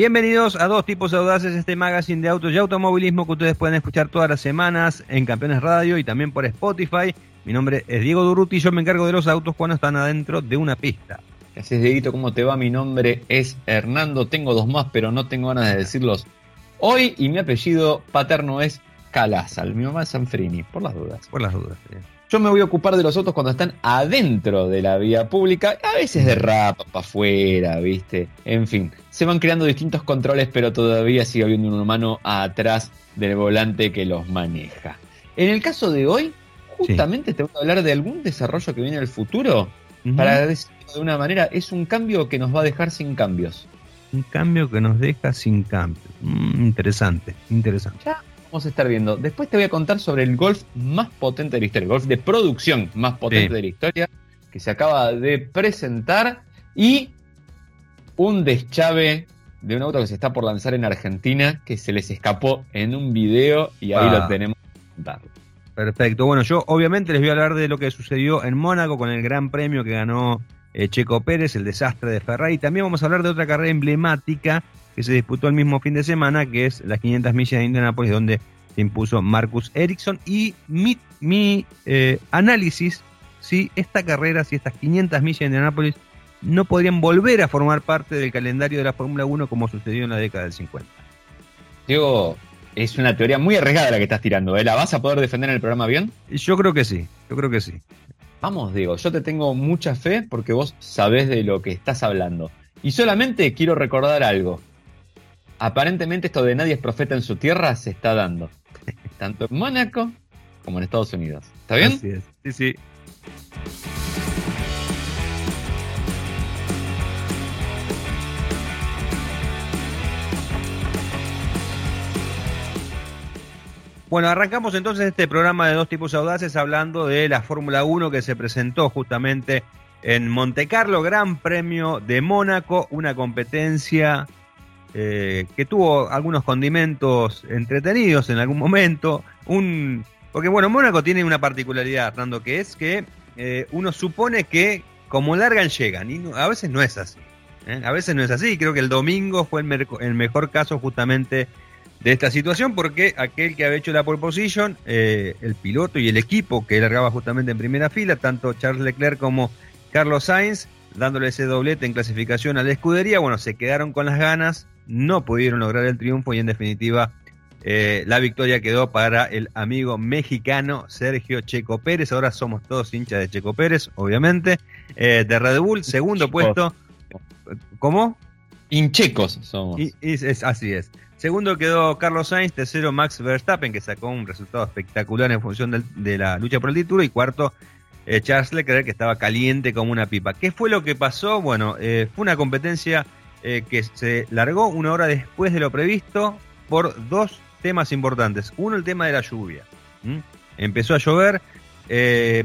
Bienvenidos a Dos Tipos Audaces, este magazine de autos y automovilismo que ustedes pueden escuchar todas las semanas en Campeones Radio y también por Spotify. Mi nombre es Diego Duruti y yo me encargo de los autos cuando están adentro de una pista. ¿Qué haces, Dieguito? ¿Cómo te va? Mi nombre es Hernando. Tengo dos más, pero no tengo ganas de decirlos hoy. Y mi apellido paterno es Calazal. Mi mamá es Sanfrini, por las dudas. Por las dudas. Yo me voy a ocupar de los autos cuando están adentro de la vía pública, a veces de rapa para afuera, ¿viste? En fin, se van creando distintos controles, pero todavía sigue habiendo un humano atrás del volante que los maneja. En el caso de hoy, justamente te voy a hablar de algún desarrollo que viene en el futuro. Para decirlo de una manera, es un cambio que nos va a dejar sin cambios. Un cambio que nos deja sin cambio. Mm, interesante, interesante. Ya vamos a estar viendo. Después te voy a contar sobre el golf más potente de la historia, el golf de producción más potente Sí. de la historia, que se acaba de presentar, y un deschave de un auto que se está por lanzar en Argentina, que se les escapó en un video, y ahí Ah. lo tenemos. Perfecto. Bueno, yo obviamente les voy a hablar de lo que sucedió en Mónaco con el gran premio que ganó eh, Checo Pérez, el desastre de Ferrari. También vamos a hablar de otra carrera emblemática que se disputó el mismo fin de semana, que es las 500 millas de Indianápolis, donde se impuso Marcus Ericsson. Y mi, mi eh, análisis, si esta carrera, si estas 500 millas de Indianápolis no podrían volver a formar parte del calendario de la Fórmula 1 como sucedió en la década del 50. Diego, es una teoría muy arriesgada la que estás tirando, ¿eh? ¿La vas a poder defender en el programa bien? Yo creo que sí, yo creo que sí. Vamos, Diego, yo te tengo mucha fe porque vos sabés de lo que estás hablando. Y solamente quiero recordar algo. Aparentemente esto de nadie es profeta en su tierra se está dando. Tanto en Mónaco como en Estados Unidos. ¿Está bien? Así es. Sí, sí. Bueno, arrancamos entonces este programa de dos tipos audaces hablando de la Fórmula 1 que se presentó justamente en Monte Carlo, Gran Premio de Mónaco, una competencia eh, que tuvo algunos condimentos entretenidos en algún momento. Un, porque bueno, Mónaco tiene una particularidad, Hernando, que es que eh, uno supone que como largan llegan, y a veces no es así. ¿eh? A veces no es así, creo que el domingo fue el, el mejor caso justamente de esta situación, porque aquel que había hecho la pole position, el piloto y el equipo que largaba justamente en primera fila, tanto Charles Leclerc como Carlos Sainz, dándole ese doblete en clasificación a la escudería, bueno, se quedaron con las ganas, no pudieron lograr el triunfo y en definitiva eh, la victoria quedó para el amigo mexicano Sergio Checo Pérez. Ahora somos todos hinchas de Checo Pérez, obviamente. Eh, de Red Bull, segundo Chicos. puesto. ¿Cómo? Hinchecos somos. Y, y es, así es. Segundo quedó Carlos Sainz, tercero Max Verstappen, que sacó un resultado espectacular en función de la lucha por el título, y cuarto eh, Charles Leclerc, que estaba caliente como una pipa. ¿Qué fue lo que pasó? Bueno, eh, fue una competencia eh, que se largó una hora después de lo previsto por dos temas importantes. Uno, el tema de la lluvia. Empezó a llover, eh,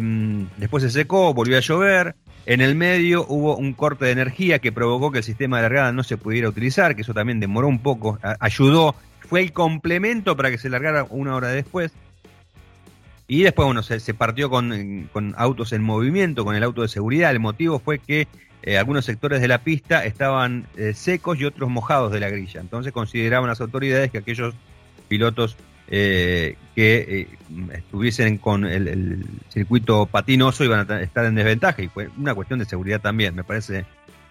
después se secó, volvió a llover. En el medio hubo un corte de energía que provocó que el sistema de largada no se pudiera utilizar, que eso también demoró un poco, ayudó, fue el complemento para que se largara una hora después. Y después, bueno, se, partió con, con autos en movimiento, con el auto de seguridad. El motivo fue que eh, algunos sectores de la pista estaban eh, secos y otros mojados de la grilla. Entonces consideraban las autoridades que aquellos pilotos eh, que eh, estuviesen con el, circuito patinoso iban a ta- estar en desventaja y fue una cuestión de seguridad también, me parece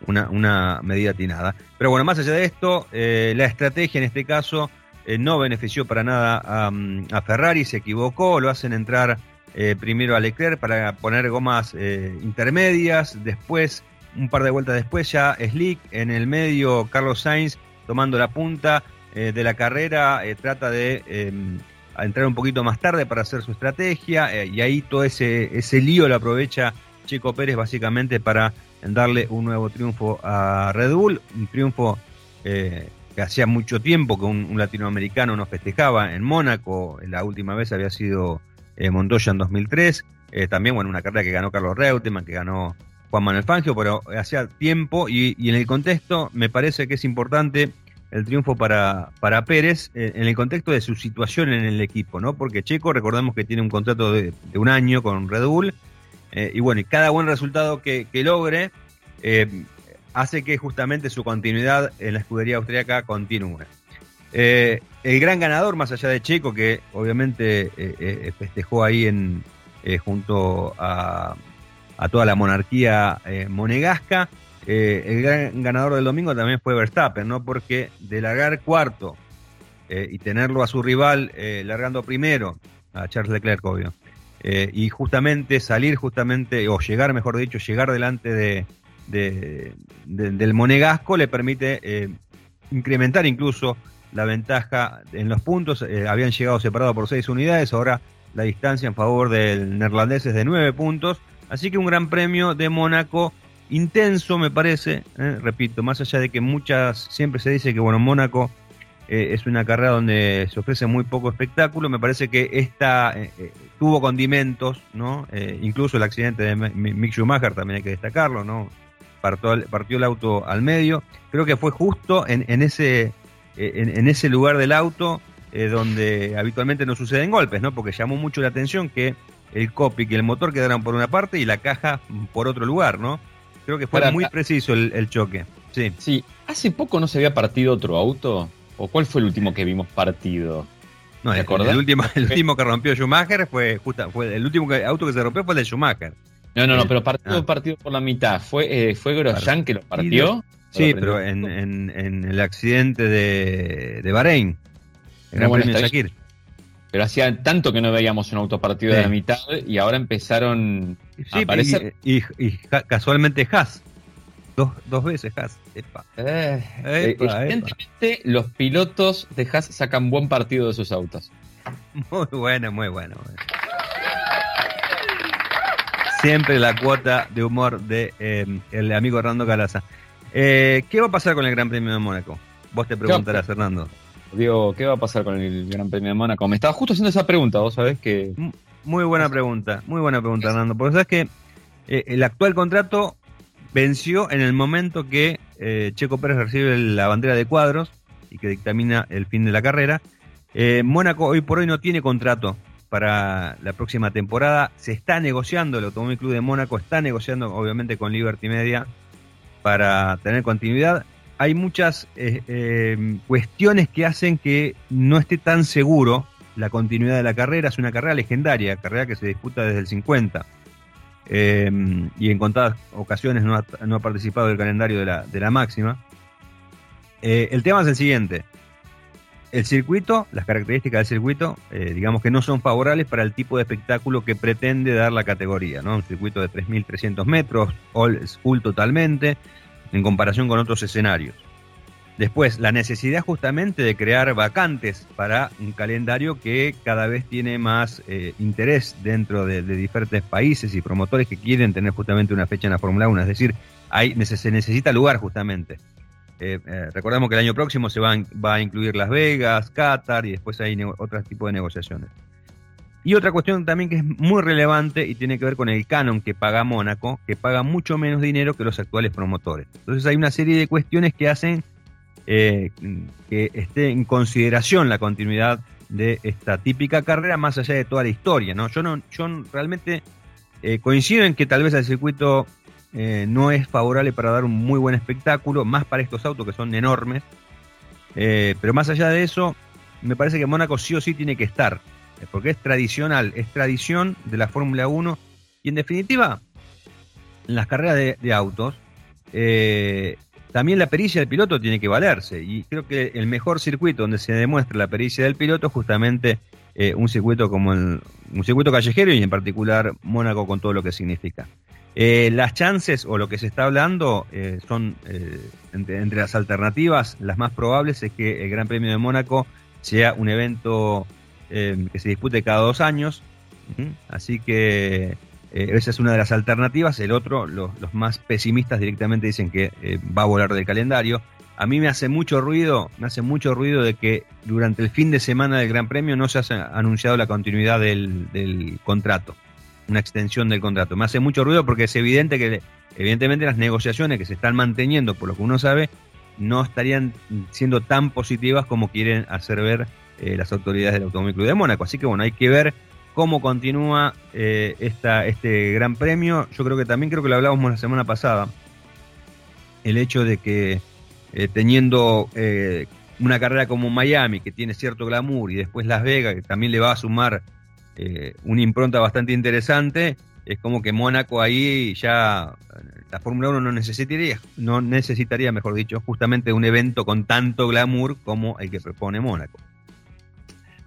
una, una medida atinada. Pero bueno, más allá de esto, la estrategia en este caso eh, no benefició para nada a, mm, a Ferrari, se equivocó, lo hacen entrar eh, primero a Leclerc para poner gomas eh, intermedias, después, un par de vueltas después ya Slick, en el medio Carlos Sainz tomando la punta de la carrera, trata de a entrar un poquito más tarde para hacer su estrategia y ahí todo ese, ese lío lo aprovecha Checo Pérez básicamente para darle un nuevo triunfo a Red Bull, un triunfo hacía mucho tiempo que un, latinoamericano no festejaba en Mónaco, la última vez había sido eh, Montoya en 2003, eh, también bueno, una carrera que ganó Carlos Reutemann, que ganó Juan Manuel Fangio, pero hacía tiempo y, en el contexto me parece que es importante el triunfo para, para Pérez eh, en el contexto de su situación en el equipo, ¿no? Porque Checo, recordemos que tiene un contrato de, un año con Red Bull, y bueno, y cada buen resultado que, que logre, hace que justamente su continuidad en la escudería austríaca continúe. Eh, el gran ganador, más allá de Checo, que obviamente eh, festejó ahí en, junto a, toda la monarquía monegasca, el gran ganador del domingo también fue Verstappen, ¿no? Porque de largar cuarto y tenerlo a su rival largando primero, a Charles Leclerc, obvio, y justamente salir justamente, o llegar, mejor dicho, llegar delante de, del Monegasco le permite eh, incrementar incluso la ventaja en los puntos. Eh, habían llegado separados por seis unidades, ahora la distancia en favor del neerlandés es de nueve puntos. Así que un gran premio de Mónaco intenso, me parece. Eh, repito, más allá de que muchas, siempre se dice que bueno, Mónaco es una carrera donde se ofrece muy poco espectáculo. Me parece que esta tuvo condimentos, ¿no? incluso el accidente de Mick Schumacher también hay que destacarlo, ¿no? Partió, el auto al medio. Creo que fue justo en, ese, en, ese lugar del auto eh, donde habitualmente no suceden golpes, ¿no? Porque llamó mucho la atención que el copic y el motor quedaran por una parte y la caja por otro lugar, ¿no? Creo que fue muy preciso el, choque. Sí. sí, hace poco no se había partido otro auto. ¿O cuál fue el último que vimos partido? No, el, el, último, el último que rompió Schumacher fue, justa, fue el último auto que se rompió fue el de Schumacher. No, no, no, pero partido, ah. partido por la mitad. ¿Fue, eh, fue Grosjean que lo partió? Sí, pero en, en, el accidente de, de Bahrein. Bueno, Shakir. Pero hacía tanto que no veíamos un auto partido de la mitad y ahora empezaron a aparecer. Y, y, casualmente Haas. Dos, dos veces Haas. Epa. Eh, evidentemente, los pilotos de Haas sacan buen partido de sus autos. Muy bueno, muy bueno. Siempre la cuota de humor de eh, el amigo Hernando Calaza. Eh, ¿Qué va a pasar con el Gran Premio de Mónaco? Vos te preguntarás, Hernando. Digo, ¿qué va a pasar con el Gran Premio de Mónaco? Me estaba justo haciendo esa pregunta, vos sabés que... Muy buena pregunta, muy buena pregunta, Hernando. Porque sabes que eh, el actual contrato venció en el momento que Checo Pérez recibe la bandera de cuadros y que dictamina el fin de la carrera. Mónaco hoy por hoy no tiene contrato para la próxima temporada. Se está negociando, el Automóvil Club de Mónaco está negociando obviamente con Liberty Media para tener continuidad. Hay muchas eh, eh, cuestiones que hacen que no esté tan seguro la continuidad de la carrera. Es una carrera legendaria, carrera que se disputa desde el 50. Eh, y en contadas ocasiones no ha, participado del calendario de la, de la máxima. el tema es el siguiente el circuito, las características del circuito, eh, digamos que no son favorables para el tipo de espectáculo que pretende dar la categoría, ¿no? Un circuito de 3.300 metros, all school totalmente, en comparación con otros escenarios. Después, la necesidad justamente de crear vacantes para un calendario que cada vez tiene más eh, interés dentro de, diferentes países y promotores que quieren tener justamente una fecha en la Fórmula 1. Es decir, hay, se necesita lugar justamente. Eh, eh, recordemos que el año próximo se va a, incluir Las Vegas, Qatar y después hay otro tipo de negociaciones. Y otra cuestión también que es muy relevante y tiene que ver con el canon que paga Mónaco, que paga mucho menos dinero que los actuales promotores. Entonces hay una serie de cuestiones que hacen eh, que esté en consideración la continuidad de esta típica carrera más allá de toda la historia. ¿no? Yo, no, yo realmente coincido en que tal vez el circuito eh, no es favorable para dar un muy buen espectáculo, más para estos autos que son enormes. Eh, pero más allá de eso, me parece que Mónaco sí o sí tiene que estar, eh, porque es tradicional, es tradición de la Fórmula 1 y en definitiva, en las carreras de, autos, también la pericia del piloto tiene que valerse y creo que el mejor circuito donde se demuestra la pericia del piloto es justamente un circuito como un circuito callejero y en particular Mónaco con todo lo que significa. Eh, las chances o lo que se está hablando eh, son eh, entre, las alternativas, las más probables es que el Gran Premio de Mónaco sea un evento que se dispute cada dos años. Así que esa es una de las alternativas. El otro, los, más pesimistas directamente dicen que va a volar del calendario. A mí me hace mucho ruido, me hace mucho ruido de que durante el fin de semana del Gran Premio no se ha anunciado la continuidad del contrato una extensión del contrato. Me hace mucho ruido porque es evidente que, evidentemente, las negociaciones que se están manteniendo, por lo que uno sabe, no estarían siendo tan positivas como quieren hacer ver eh, las autoridades del Automóvil Club de Mónaco. Así que, bueno, hay que ver cómo continúa eh, esta, este gran premio. Yo creo que también, creo que lo hablábamos la semana pasada. el hecho de que eh, teniendo eh, una carrera como Miami, que tiene cierto glamour, y después Las Vegas, que también le va a sumar eh, una impronta bastante interesante, es como que Mónaco ahí ya la Fórmula 1 no necesitaría, no necesitaría, mejor dicho, justamente un evento con tanto glamour como el que propone Mónaco.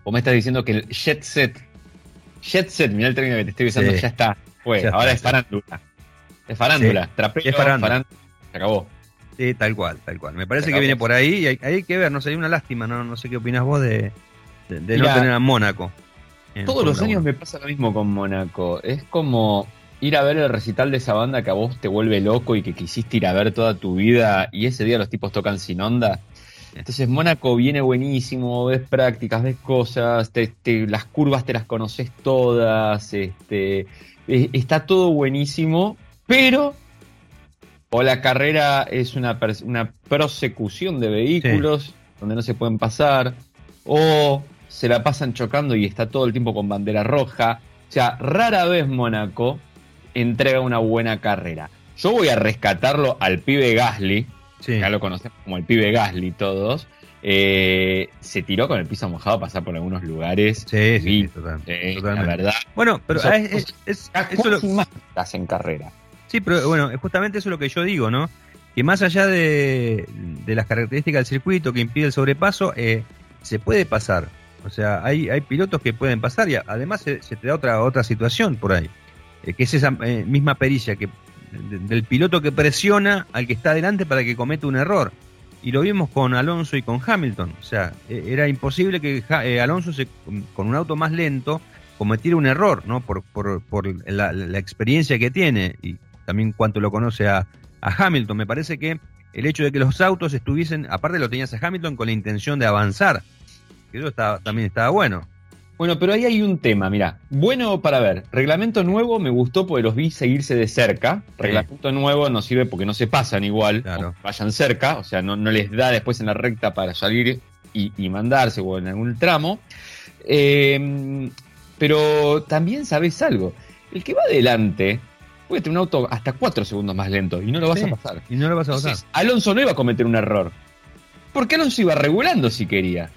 Vos me estás diciendo que el jet set, jet set, mira el término que te estoy usando, Sí. ya está. Fue, Ya ahora está, es farándula. Es farándula, Sí, trapeo, es farándula. farándula. Se acabó. Sí, tal cual, tal cual. Me parece que viene por ahí y hay, hay que ver, no sé, hay una lástima, no, no sé qué opinas vos de, de- de no tener a Mónaco. Todos los años 1. me pasa lo mismo con Mónaco. Es como ir a ver el recital de esa banda que a vos te vuelve loco y que quisiste ir a ver toda tu vida y ese día los tipos tocan sin onda. Entonces Mónaco viene buenísimo, ves prácticas, ves cosas, te- te- las curvas te las conoces todas, este, está todo buenísimo, pero o la carrera es una, una prosecución de vehículos donde no se pueden pasar, o se la pasan chocando y está todo el tiempo con bandera roja. O sea, rara vez Mónaco entrega una buena carrera. Yo voy a rescatarlo al pibe Gasly, Sí. ya lo conocemos como el pibe Gasly todos. Eh, se tiró con el piso mojado a pasar por algunos lugares. Sí, sí, total- Eh, la totalmente. verdad, Bueno, pero Eso- ah, es, es- es- eso lo- más hacen carrera. sí, pero bueno, justamente eso es lo que yo digo, ¿no? Que más allá de, de las características del circuito que impide el sobrepaso, eh, se puede pasar. O sea, hay, hay pilotos que pueden pasar y además se, te da otra, otra situación por ahí, eh, que es esa eh, misma pericia que de- del piloto que presiona al que está adelante para que cometa un error. Y lo vimos con Alonso y con Hamilton. O sea, eh, era imposible que Ja- eh, Alonso se, con un auto más lento cometiera un error, ¿no? Por, por, por la, la experiencia que tiene y también cuánto lo conoce a, a Hamilton. Me parece que el hecho de que los autos estuviesen, aparte lo tenías a Hamilton con la intención de avanzar, que eso estaba, también estaba bueno. Bueno, pero ahí hay un tema, mira. Bueno para ver. Reglamento nuevo me gustó porque los vi seguirse de cerca. Reglamento nuevo no sirve porque no se pasan igual. Claro. Vayan cerca, o sea, no, no les da después en la recta para salir y, y mandarse o en algún tramo. Eh, pero también sabes algo. El que va adelante puede tener un auto hasta 4 segundos más lento y no lo vas Sí. a pasar. Y no lo vas a. Entonces, Alonso no iba a cometer un error. Porque Alonso iba regulando si quería.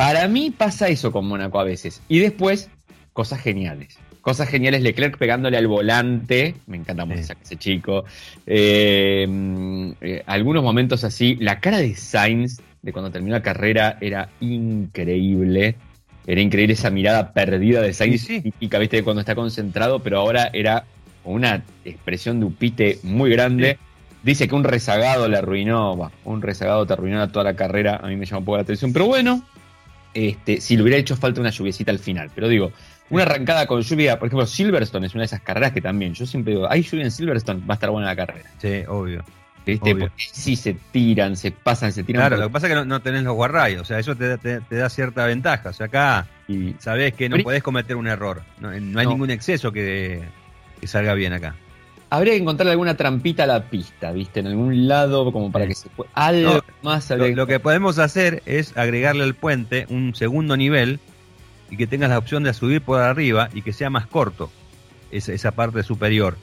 Para mí pasa eso con Mónaco a veces. Y después, cosas geniales. Cosas geniales, Leclerc pegándole al volante. Me encanta mucho Sí. ese chico. Eh, mm, eh, algunos momentos así. La cara de Sainz de cuando terminó la carrera era increíble. Era increíble esa mirada perdida de Sainz, Sí, sí. típica, viste, cuando está concentrado, pero ahora era una expresión de upite muy grande. Dice que un rezagado le arruinó, bah, un rezagado te arruinó toda la carrera, a mí me llama un poco la atención, pero bueno, este, si le hubiera hecho falta una lluviecita al final, pero digo, una arrancada con lluvia, por ejemplo, Silverstone es una de esas carreras que también, yo siempre digo, hay lluvia en Silverstone, va a estar buena la carrera, Sí, obvio. ¿viste? Obvio. Porque sí se tiran, se pasan, se tiran. Claro, por- lo que pasa es que no, no tenés los guarrayos, o sea, eso te, te- te da cierta ventaja. O sea, acá y- sabés que no Pero- podés cometer un error. No, no hay No. ningún exceso que, que salga bien acá. Habría que encontrar alguna trampita a la pista, ¿viste? En algún lado, como para que se pueda. Algo No, más Lo, lo que podemos hacer es agregarle al puente un segundo nivel y que tengas la opción de subir por arriba y que sea más corto esa, esa parte superior.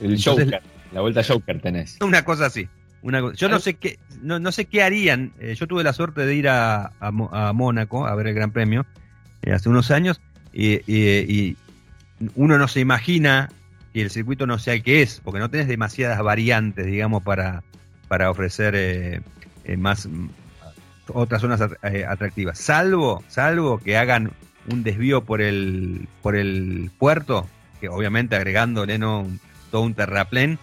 El Entonces- Joker, la vuelta Joker tenés. Una cosa así. Una yo no sé qué, no, no sé qué harían. eh, yo tuve la suerte de ir a, a Mónaco a ver el Gran Premio eh, hace unos años y, y- y uno no se imagina que el circuito no sea el que es, porque no tenés demasiadas variantes, digamos, para, para ofrecer eh, eh, más mm, otras zonas eh, atractivas. Salvo, salvo que hagan un desvío por el, por el puerto, que obviamente agregándole ¿no? todo un terraplén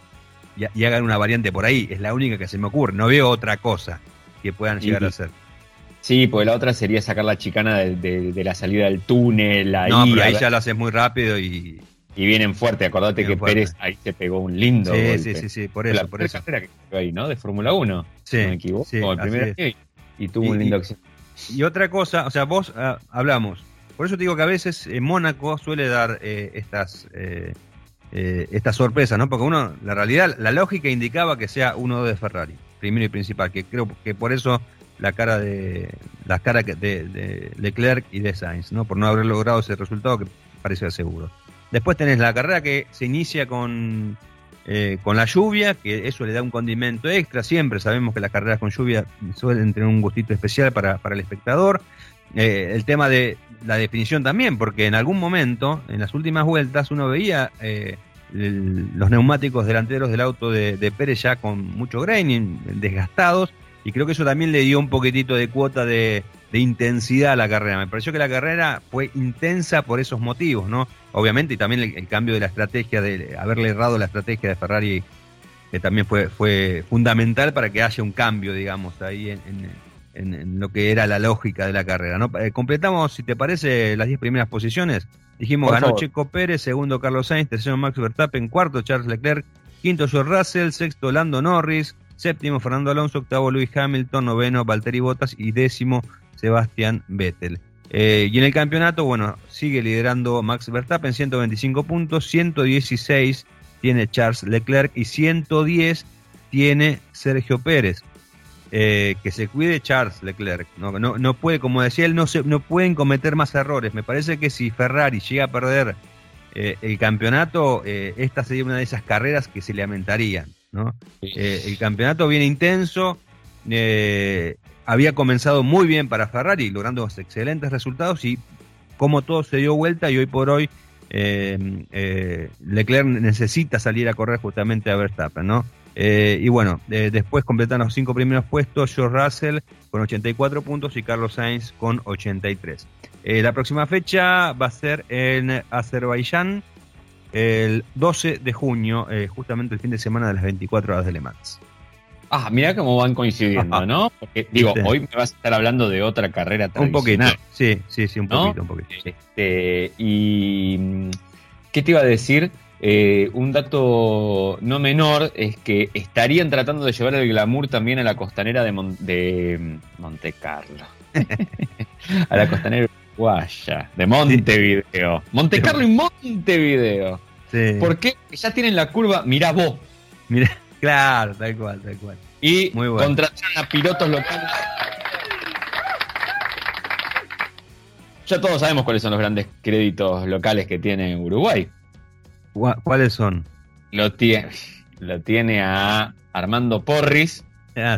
y, y hagan una variante por ahí. Es la única que se me ocurre. No veo otra cosa que puedan Y- llegar a hacer. Sí, pues la otra sería sacar la chicana de, de- de la salida del túnel, ahí, no, pero a ahí ya lo haces muy rápido y. y vienen fuerte. Acordate que fuerte. Pérez ahí se pegó un lindo Sí, golpe. sí, sí, sí, por eso, la por primera eso. carrera que quedó ahí, ¿no? De Fórmula 1, Sí, no me equivoco. sí, el primer año y, y tuvo Y- un lindo y- accidente. Y otra cosa, o sea, vos ah, hablamos. Por eso te digo que a veces en Mónaco suele dar eh, estas eh, eh, estas sorpresas, ¿no? Porque uno, la realidad, la lógica indicaba que sea uno de Ferrari, primero y principal, que creo que por eso la cara de las caras de, de Leclerc y de Sainz, ¿no? Por no haber logrado ese resultado que parecía seguro. Después tenés la carrera que se inicia con eh, con la lluvia, que eso le da un condimento extra. Siempre sabemos que las carreras con lluvia suelen tener un gustito especial para, el espectador. Eh, el tema de la definición también, porque en algún momento, en las últimas vueltas, uno veía eh, los neumáticos delanteros del auto de, Pérez ya con mucho graining, desgastados, y creo que eso también le dio un poquitito de cuota de, de intensidad a la carrera. Me pareció que la carrera fue intensa por esos motivos, ¿no? Obviamente, y también el, cambio de la estrategia, de haberle errado la estrategia de Ferrari, que también fue, fue fundamental para que haya un cambio, digamos, ahí en, lo que era la lógica de la carrera, ¿no? Eh, completamos, si te parece, las 10 primeras posiciones. Dijimos, ganó Checo Pérez, segundo Carlos Sainz, tercero Max Verstappen, cuarto Charles Leclerc, quinto George Russell, sexto Lando Norris, séptimo Fernando Alonso, octavo Luis Hamilton, noveno Valtteri Bottas y décimo Sebastián Vettel. Eh, y en el campeonato, bueno, sigue liderando Max Verstappen, 125 puntos, 116 tiene Charles Leclerc y 110 tiene Sergio Pérez. Eh, que se cuide Charles Leclerc. No, puede, como decía él, no, se, no pueden cometer más errores. Me parece que si Ferrari llega a perder eh, el campeonato, esta sería una de esas carreras que se lamentarían. ¿No? el campeonato viene intenso había comenzado muy bien para Ferrari, logrando excelentes resultados y como todo se dio vuelta y hoy por hoy eh, eh, Leclerc necesita salir a correr justamente a Verstappen, ¿no? Eh, y bueno, después completan los cinco primeros puestos George Russell con 84 puntos y Carlos Sainz con 83. la próxima fecha va a ser en Azerbaiyán el 12 de junio, justamente el fin de semana de las 24 horas de Le Mans. Ah, mira cómo van coincidiendo, ¿no? Porque, digo, hoy me vas a estar hablando de otra carrera Un poquito, sí, sí, sí, un poquito, un poquito. Este, y, ¿qué te iba a decir? Eh, un dato no menor es que estarían tratando de llevar el glamour también a la costanera de, de Monte Carlo. a la costanera uruguaya, de Montevideo. Monte Carlo y Montevideo. Sí. ¿Por qué? Ya tienen la curva, mirá vos. Mira. Claro, tal cual, tal cual. Y Muy a pilotos locales. Ya todos sabemos cuáles son los grandes créditos locales que tiene Uruguay. ¿Cuáles son? Lo tiene, lo tiene a Armando Porris. Ah,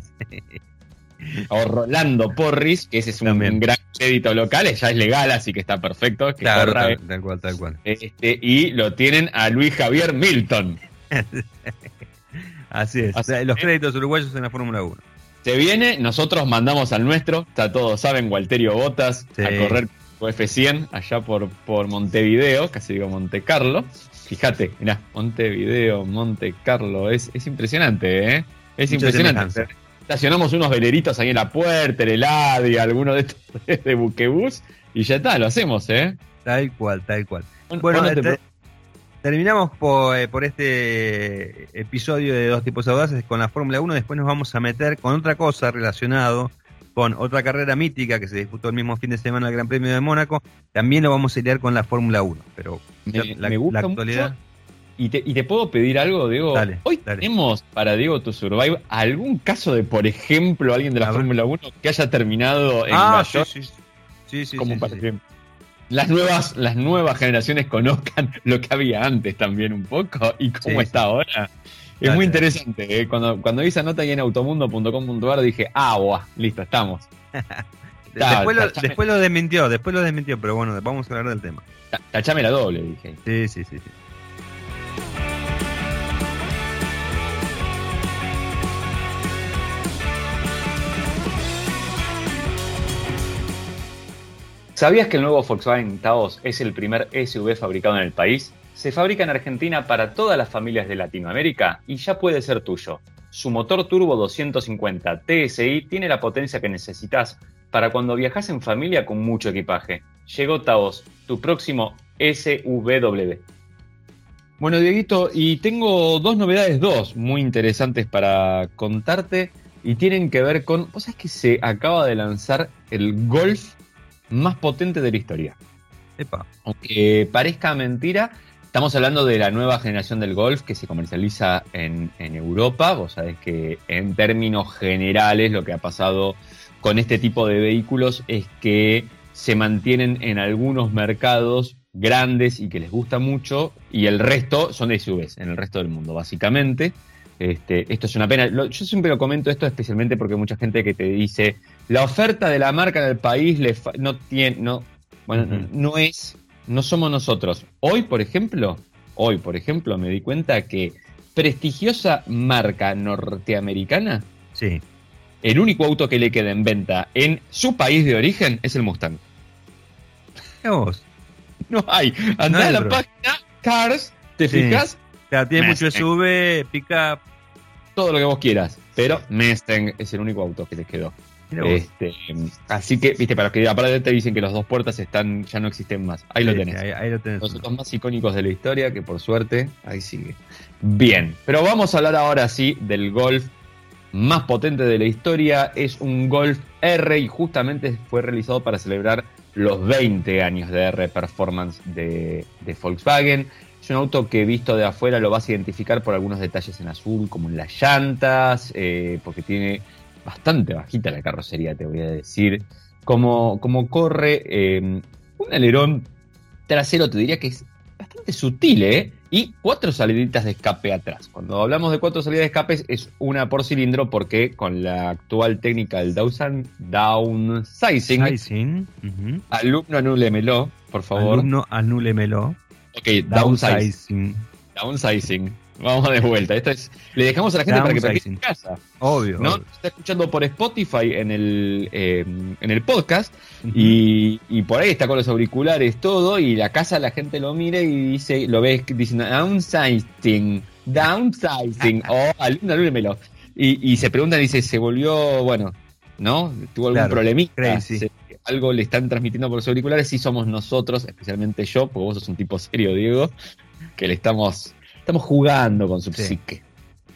o Rolando Porris, que ese es un, gran crédito local, ya es legal, así que está perfecto. claro, tal, cual, tal cual. Este, y lo tienen a Luis Javier Milton. Así es. los créditos uruguayos en la Fórmula 1. Se viene, nosotros mandamos al nuestro, está todos saben, Walterio Botas, a correr F100 allá por, por Montevideo, casi digo Monte Carlo. Fíjate, mirá, Montevideo, Monte Carlo, es, es impresionante, ¿eh? Es impresionante. Estacionamos unos veleritos ahí en la puerta, el y alguno de estos de buquebús, y ya está, lo hacemos, ¿eh? Tal cual, tal cual. Bueno, Terminamos eh, por, este episodio de Dos Tipos Audaces con la Fórmula 1. Después nos vamos a meter con otra cosa relacionado con otra carrera mítica que se disputó el mismo fin de semana el Gran Premio de Mónaco. También lo vamos a lidiar con la Fórmula 1. Pero me, la, gusta actualidad. ¿Y te, ¿Y te, puedo pedir algo, Diego? Hoy tenemos para Diego Tu Survive algún caso de, por ejemplo, alguien de la Fórmula 1 que haya terminado en ah, sí, sí, sí, sí, como por ejemplo las nuevas, las nuevas generaciones conozcan lo que había antes también un poco y cómo está ahora. Es muy interesante. ¿eh? Cuando, cuando vi esa nota ahí en automundo.com.ar dije, ah, listo, estamos. después, lo, después, lo, desmintió, después lo desmintió, pero bueno, vamos a hablar del tema. Tachame la doble, dije. Sí, sí, sí, sí. ¿Sabías que el nuevo Volkswagen Taos es el primer SUV fabricado en el país? Se fabrica en Argentina para todas las familias de Latinoamérica y ya puede ser tuyo. Su motor turbo 250 TSI tiene la potencia que necesitas para cuando viajas en familia con mucho equipaje. Llegó Taos, tu próximo SUV. Bueno, Dieguito, y tengo dos novedades, dos muy interesantes para contarte y tienen que ver con. ¿Vos sabés que se acaba de lanzar el Golf más potente de la historia. Aunque parezca mentira, estamos hablando de la nueva generación del Golf que se comercializa en, Europa. Vos sabés que en términos generales lo que ha pasado con este tipo de vehículos es que se mantienen en algunos mercados grandes y que les gusta mucho, y el resto son de SUVs en el resto del mundo, básicamente. Este, esto es una pena. yo siempre lo comento esto especialmente porque hay mucha gente que te dice, la oferta de la marca en el país le no tiene, no, bueno, no es, no somos nosotros. Hoy, por ejemplo, hoy, por ejemplo, me di cuenta que prestigiosa marca norteamericana, sí. el único auto que le queda en venta en su país de origen es el Mustang. vos? No hay. Andá a la página Cars, ¿te fijas? tiene mucho SUV, pickup. Todo lo que vos quieras. Pero Mustang es el único auto que te quedó. Este, así que, viste, para los que aparte te dicen que los dos puertas están, ya no existen más. Ahí lo tenés. Ahí, lo tenés. Los autos más icónicos de la historia, que por suerte, ahí sigue. Bien, pero vamos a hablar ahora sí del Golf más potente de la historia. Es un Golf R y justamente fue realizado para celebrar los 20 años de R Performance de, Volkswagen. Es un auto que visto de afuera lo vas a identificar por algunos detalles en azul, como en las llantas, eh, porque tiene bastante bajita la carrocería, te voy a decir. Como, como corre, eh, un alerón trasero te diría que es bastante sutil, ¿eh? Y cuatro saliditas de escape atrás. Cuando hablamos de cuatro salidas de escape es una por cilindro porque con la actual técnica del downsizing, downsizing alumno anúlemelo, por favor. Alumno anúlemelo. Ok, downsizing. Downsizing. Vamos de vuelta. Esto es, le dejamos a la gente para que practique en casa. Obvio. ¿no? Está escuchando por Spotify en el, eh, en el podcast y, por ahí está con los auriculares todo y la casa la gente lo mira y dice, lo ves diciendo downsizing, downsizing o alumno. Y, y se preguntan y dice, se volvió, bueno, ¿no? Tuvo algún problemita. Algo le están transmitiendo por los auriculares, sí somos nosotros, especialmente yo, porque vos sos un tipo serio, Diego, que le estamos Estamos jugando con su psique.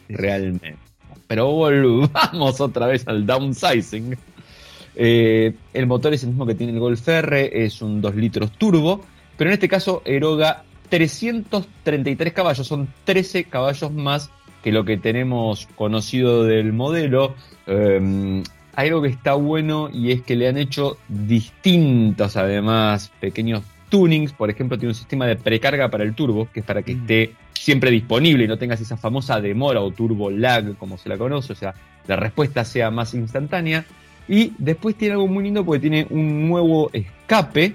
realmente. Pero volvamos otra vez al downsizing. Eh, el motor es el mismo que tiene el Golf R, es un 2 litros turbo, pero en este caso eroga 333 caballos, son 13 caballos más que lo que tenemos conocido del modelo. Eh, hay algo que está bueno y es que le han hecho distintos, además, pequeños tunings. Por ejemplo, tiene un sistema de precarga para el turbo, que es para que mm. esté siempre disponible y no tengas esa famosa demora o turbo lag, como se la conoce, o sea, la respuesta sea más instantánea. Y después tiene algo muy lindo porque tiene un nuevo escape.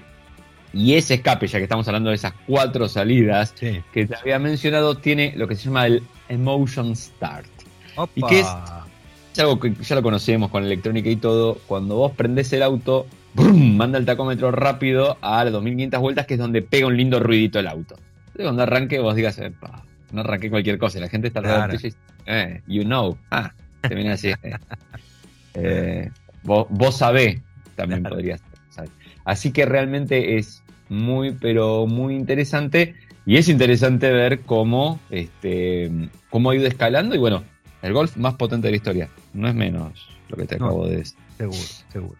Y ese escape, ya que estamos hablando de esas cuatro salidas que te había mencionado, tiene lo que se llama el Emotion Start. Y que es, algo que ya lo conocemos con electrónica y todo. Cuando vos prendés el auto, manda el tacómetro rápido a las 2500 vueltas, que es donde pega un lindo ruidito el auto cuando arranque vos digas, no arranque cualquier cosa, la gente está alrededor y eh, you know, ah, te viene así. Eh, eh, vos, vos sabés, también podrías Así que realmente es muy, pero muy interesante. Y es interesante ver cómo, este, cómo ha ido escalando. Y bueno, el golf más potente de la historia. No es menos lo que te acabo de decir. Seguro, seguro.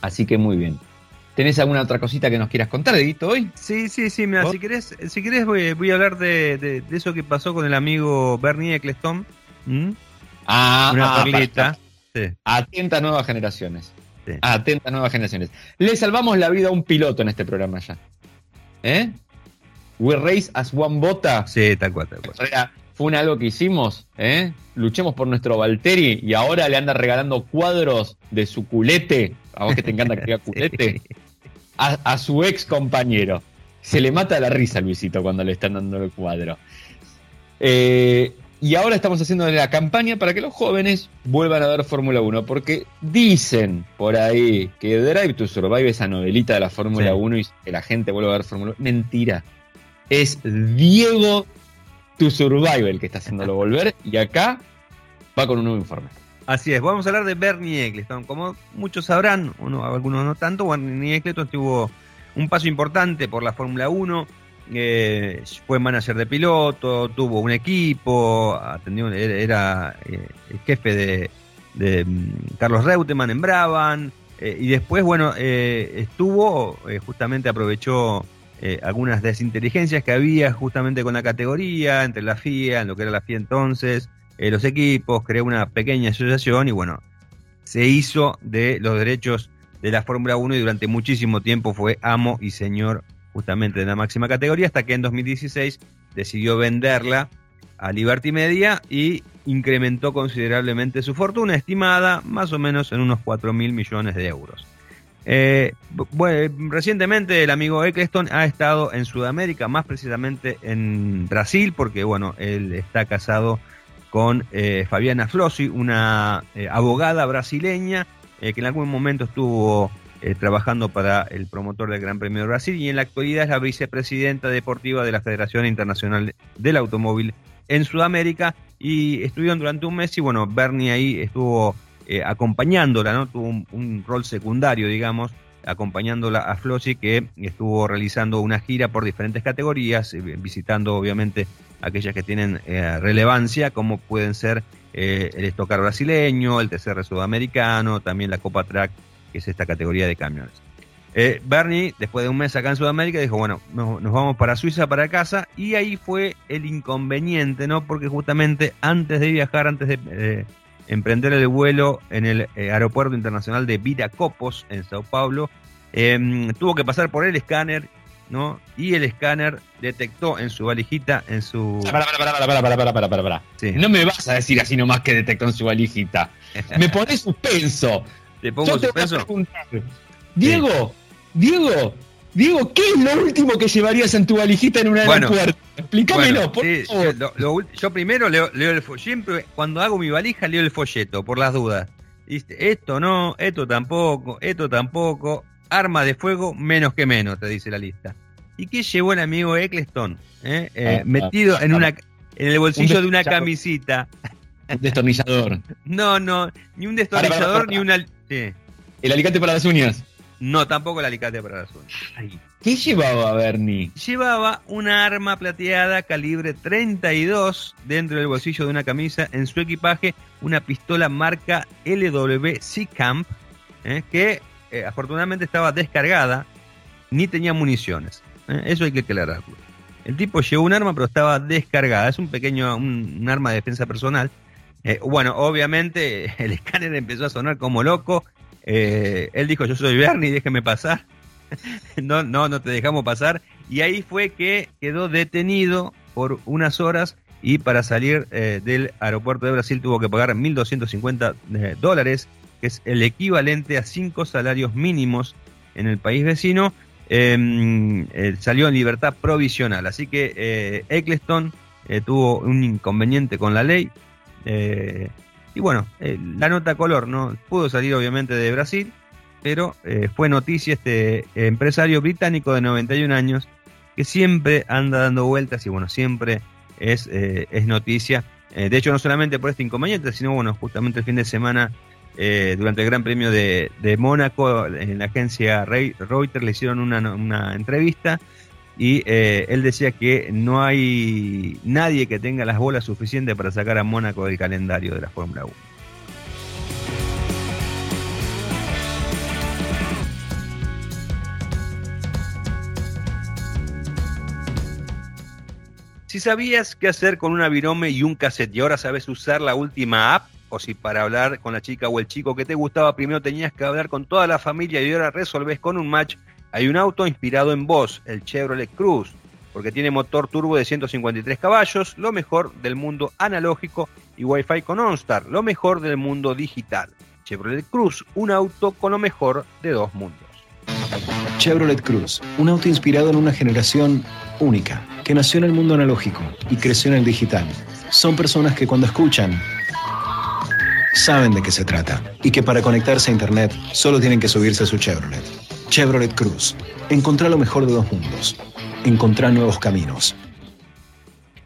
Así que muy bien. ¿Tenés alguna otra cosita que nos quieras contar, Edito, hoy? Sí, sí, sí, mira, si querés, si querés voy, a hablar de, eso que pasó con el amigo Bernie Eccleston. Ah, Una ah, perlita. Atenta a nuevas generaciones. Atenta a nuevas generaciones. Le salvamos la vida a un piloto en este programa ya. ¿Eh? We race as one bota. Sí, tal cual, tal cual. O sea, fue un algo que hicimos, ¿eh? Luchemos por nuestro Valtteri y ahora le anda regalando cuadros de su culete. A vos que te encanta que diga culete a, su ex compañero. Se le mata la risa a Luisito cuando le están dando el cuadro. Eh, y ahora estamos haciendo la campaña para que los jóvenes vuelvan a ver Fórmula 1, porque dicen por ahí que Drive to Survive, esa novelita de la Fórmula 1 y que la gente vuelva a ver Fórmula 1, mentira. Es Diego el que está haciéndolo volver y acá va con un nuevo informe. Así es, vamos a hablar de Bernie Eccleston. Como muchos sabrán, uno, algunos no tanto, Bernie Eccleston tuvo un paso importante por la Fórmula 1. Eh, fue manager de piloto, tuvo un equipo, atendió, era, eh, el jefe de, mm, Carlos Reutemann en Brabham. Eh, y después, bueno, estuvo, justamente aprovechó algunas desinteligencias que había justamente con la categoría, entre la FIA, en lo que era la FIA entonces, eh, los equipos, creó una pequeña asociación y bueno, se hizo de los derechos de la Fórmula 1 y durante muchísimo tiempo fue amo y señor justamente de la máxima categoría, hasta que en 2016 decidió venderla a Liberty Media y incrementó considerablemente su fortuna, estimada más o menos en unos 4 mil millones de euros. Eh, recientemente el amigo Eccleston ha estado en Sudamérica, más precisamente en Brasil, porque bueno, él está casado con eh, Fabiana Flossi, una eh, abogada brasileña que en algún momento estuvo trabajando para el promotor del Gran Premio de Brasil y en la actualidad es la vicepresidenta deportiva de la Federación Internacional del Automóvil en Sudamérica y estuvieron durante un mes y bueno, Bernie ahí estuvo eh, acompañándola, ¿no? Tuvo un, rol secundario, digamos, acompañándola a Flossi, que estuvo realizando una gira por diferentes categorías, eh, visitando obviamente aquellas que tienen eh, relevancia, como pueden ser el estocar brasileño, el TCR sudamericano, también la Copa Track, que es esta categoría de camiones. Bernie, después de un mes acá en Sudamérica, dijo, bueno, nos, nos, vamos para Suiza, para casa, y ahí fue el inconveniente, ¿no? Porque justamente antes de viajar, antes de emprender el vuelo en el eh, aeropuerto internacional de Viracopos, en Sao Paulo. Em, tuvo que pasar por el escáner, ¿no? Y el escáner detectó en su valijita, en su. Para, para, para, para, para, para, para, para. No me vas a decir así nomás que detectó en su valijita. Me pones suspenso. ¿Te pongo suspenso? Diego, Diego, Diego, ¿qué es lo último que llevarías en tu valijita en un aeropuerto? Explícamelo, por favor. Yo, primero leo, el folleto. Siempre cuando hago mi valija leo el folleto, por las dudas. Esto no, esto tampoco, esto tampoco. Arma de fuego, menos que menos, te dice la lista. ¿Y qué llevó el amigo Eccleston? Eh, eh, ah, metido ah, en, una, en el bolsillo de una camisita. Un destornillador. no, no, ni un destornillador, ni una. El alicate para las uñas. No, tampoco el alicate para las uñas. ¿Qué llevaba Bernie? Llevaba una arma plateada calibre 32 dentro del bolsillo de una camisa. En su equipaje, una pistola marca LW Camp, eh, que eh, afortunadamente estaba descargada, ni tenía municiones. Eh, eso hay que aclararlo. El tipo llevó un arma, pero estaba descargada. Es un pequeño, un, arma de defensa personal. bueno, obviamente el escáner empezó a sonar como loco eh, él dijo, yo soy Bernie, déjeme pasar. no, no, no te dejamos pasar. Y ahí fue que quedó detenido por unas horas y para salir eh, del aeropuerto de Brasil tuvo que pagar 1.250 eh, dólares, que es el equivalente a cinco salarios mínimos en el país vecino. Em, salió en libertad provisional. Así que Eccleston tuvo un inconveniente con la ley. Y bueno, eh, la nota color no pudo salir obviamente de Brasil, pero eh, fue noticia este empresario británico de 91 años que siempre anda dando vueltas y bueno, siempre es, eh, es noticia. de hecho, no solamente por este inconveniente, sino bueno, justamente el fin de semana, durante el Gran Premio de, de Mónaco, en la agencia Reuters le hicieron una, una entrevista y eh, él decía que no hay nadie que tenga las bolas suficientes para sacar a Mónaco del calendario de la Fórmula 1. Si sabías qué hacer con una virome y un cassette y ahora sabes usar la última app, o si para hablar con la chica o el chico que te gustaba primero tenías que hablar con toda la familia y ahora resolves con un match hay un auto inspirado en vos, el Chevrolet Cruz, porque tiene motor turbo de 153 caballos, lo mejor del mundo analógico y Wi-Fi con OnStar, lo mejor del mundo digital. Chevrolet Cruz, un auto con lo mejor de dos mundos. Chevrolet Cruz, un auto inspirado en una generación única, que nació en el mundo analógico y creció en el digital. Son personas que cuando escuchan, saben de qué se trata y que para conectarse a Internet solo tienen que subirse a su Chevrolet. Chevrolet Cruz. Encontrá lo mejor de dos mundos. Encontrá nuevos caminos.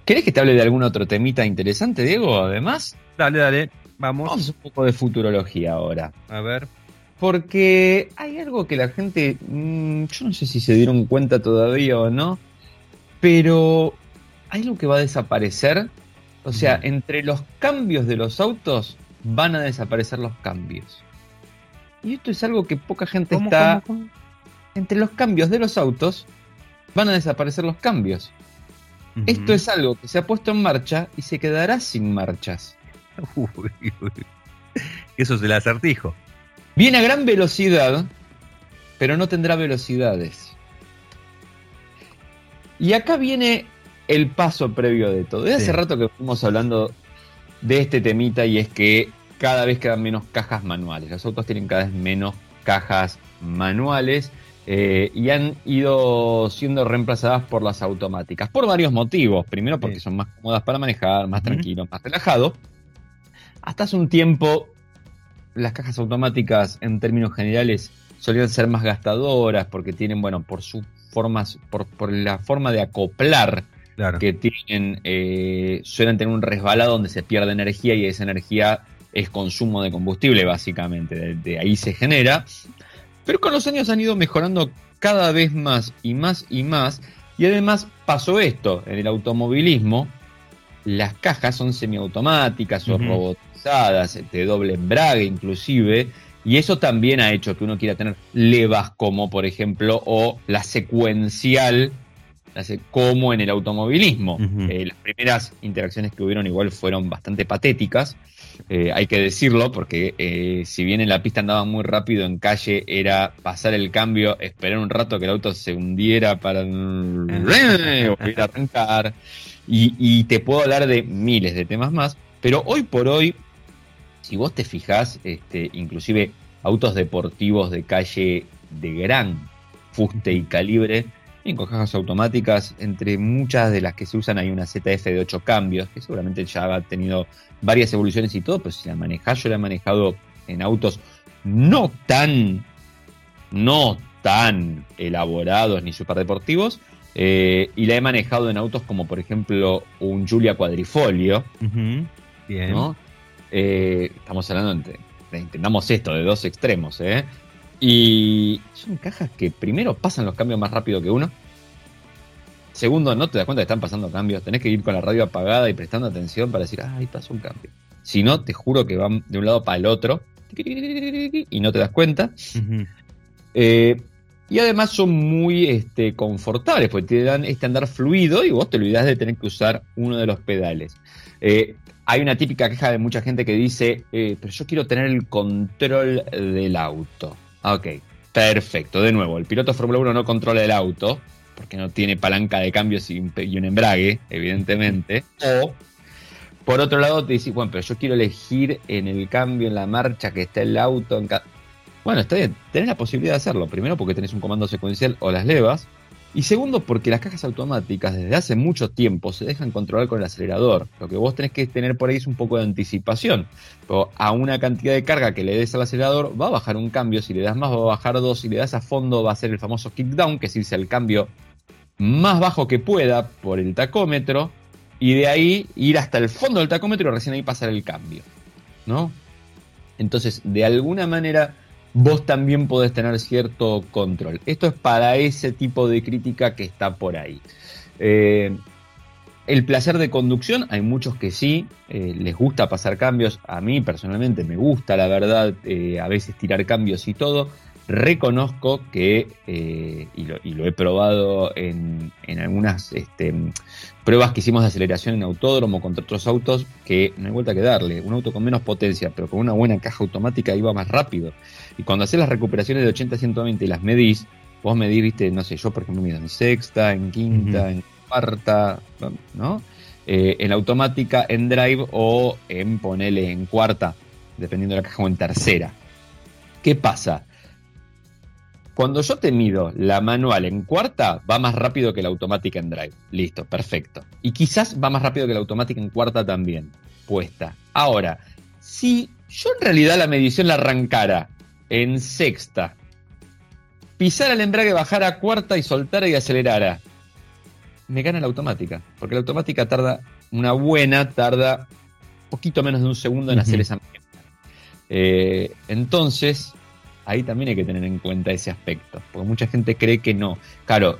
¿Querés que te hable de algún otro temita interesante, Diego? Además. Dale, dale. Vamos. Vamos un poco de futurología ahora. A ver. Porque hay algo que la gente. Mm, yo no sé si se dieron cuenta todavía o no. Pero hay algo que va a desaparecer. O sea, entre los cambios de los autos van a desaparecer los cambios. Y esto es algo que poca gente está. Entre los cambios de los autos van a desaparecer los cambios. Esto es algo que se ha puesto en marcha y se quedará sin marchas. Eso es el acertijo. Viene a gran velocidad, pero no tendrá velocidades. Y acá viene el paso previo de todo. Desde hace rato que fuimos hablando de este temita y es que cada vez quedan menos cajas manuales. Los autos tienen cada vez menos cajas manuales eh, y han ido siendo reemplazadas por las automáticas por varios motivos. Primero porque son más cómodas para manejar, más tranquilos, más relajados. Hasta hace un tiempo las cajas automáticas en términos generales solían ser más gastadoras porque tienen, bueno, por sus formas, por, la forma de acoplar que tienen, eh, suelen tener un resbalado donde se pierde energía y esa energía es consumo de combustible, básicamente. De, ahí se genera. Pero con los años han ido mejorando cada vez más y más y más. Y además pasó esto en el automovilismo. Las cajas son semiautomáticas o robotizadas, de doble embrague inclusive. Y eso también ha hecho que uno quiera tener levas como, por ejemplo, o la secuencial, como en el automovilismo. Eh, las primeras interacciones que hubieron igual fueron bastante patéticas. Eh, hay que decirlo, porque eh, si bien en la pista andaba muy rápido, en calle era pasar el cambio, esperar un rato que el auto se hundiera para volver a arrancar. Y, te puedo hablar de miles de temas más, pero hoy por hoy, si vos te fijás, este, inclusive autos deportivos de calle de gran fuste y calibre, con cajas automáticas, entre muchas de las que se usan hay una ZF de 8 cambios, que seguramente ya ha tenido varias evoluciones y todo, pero si la manejás, yo la he manejado en autos no tan, no tan elaborados ni superdeportivos, eh, y la he manejado en autos como por ejemplo un Giulia Quadrifolio. Bien. Eh, estamos hablando entendamos esto, de dos extremos, ¿eh? Y son cajas que primero pasan los cambios más rápido que uno. Segundo, no te das cuenta que están pasando cambios. Tenés que ir con la radio apagada y prestando atención para decir, ah, ahí pasó un cambio. Si no, te juro que van de un lado para el otro y no te das cuenta. Eh, y además son muy este, confortables, porque te dan este andar fluido y vos te olvidás de tener que usar uno de los pedales. Eh, hay una típica queja de mucha gente que dice, eh, pero yo quiero tener el control del auto. Ok, perfecto. De nuevo, el piloto de Fórmula 1 no controla el auto, porque no tiene palanca de cambios y un embrague, evidentemente. O, por otro lado, te dices, bueno, pero yo quiero elegir en el cambio, en la marcha que está el auto. En bueno, está bien, tenés la posibilidad de hacerlo. Primero porque tenés un comando secuencial o las levas. Y segundo, porque las cajas automáticas desde hace mucho tiempo se dejan controlar con el acelerador. Lo que vos tenés que tener por ahí es un poco de anticipación. A una cantidad de carga que le des al acelerador va a bajar un cambio, si le das más va a bajar dos, si le das a fondo va a ser el famoso kickdown, que es irse al cambio más bajo que pueda por el tacómetro y de ahí ir hasta el fondo del tacómetro y recién ahí pasar el cambio. ¿No? Entonces, de alguna manera vos también podés tener cierto control. Esto es para ese tipo de crítica que está por ahí. Eh, el placer de conducción, hay muchos que sí, eh, les gusta pasar cambios. A mí personalmente me gusta, la verdad, eh, a veces tirar cambios y todo. Reconozco que, y lo, he probado en, algunas este, pruebas que hicimos de aceleración en autódromo contra otros autos, que no hay vuelta que darle. Un auto con menos potencia, pero con una buena caja automática iba más rápido. Y cuando haces las recuperaciones de 80 a 120 y las medís, vos medís, viste, no sé, yo por ejemplo mido en sexta, en quinta, en cuarta, ¿no? Eh, en automática, en drive o en ponele en cuarta, dependiendo de la caja o en tercera. ¿Qué pasa? Cuando yo te mido la manual en cuarta, va más rápido que la automática en drive. Listo, perfecto. Y quizás va más rápido que la automática en cuarta también, puesta. Ahora, si yo en realidad la medición la arrancara en sexta, pisara el embrague, bajara a cuarta y soltara y acelerara, me gana la automática. Porque la automática tarda, una buena, tarda poquito menos de un segundo en hacer esa eh, entonces, ahí también hay que tener en cuenta ese aspecto. Porque mucha gente cree que no. Claro,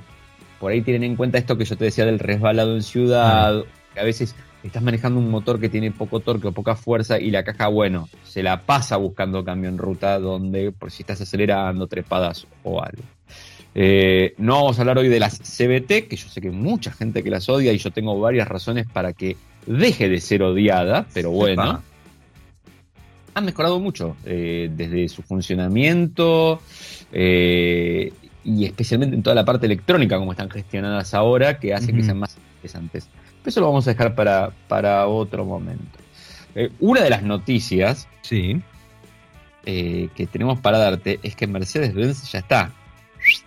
por ahí tienen en cuenta esto que yo te decía del resbalado en ciudad, que a veces estás manejando un motor que tiene poco torque o poca fuerza y la caja, bueno, se la pasa buscando cambio en ruta donde, por si estás acelerando, trepadas o algo. Eh, no vamos a hablar hoy de las CBT, que yo sé que hay mucha gente que las odia y yo tengo varias razones para que deje de ser odiada, pero bueno. Han mejorado mucho eh, desde su funcionamiento eh, y especialmente en toda la parte electrónica como están gestionadas ahora, que hace que sean más interesantes. Eso lo vamos a dejar para, para otro momento. Eh, una de las noticias Sí. eh, que tenemos para darte es que Mercedes-Benz ya está.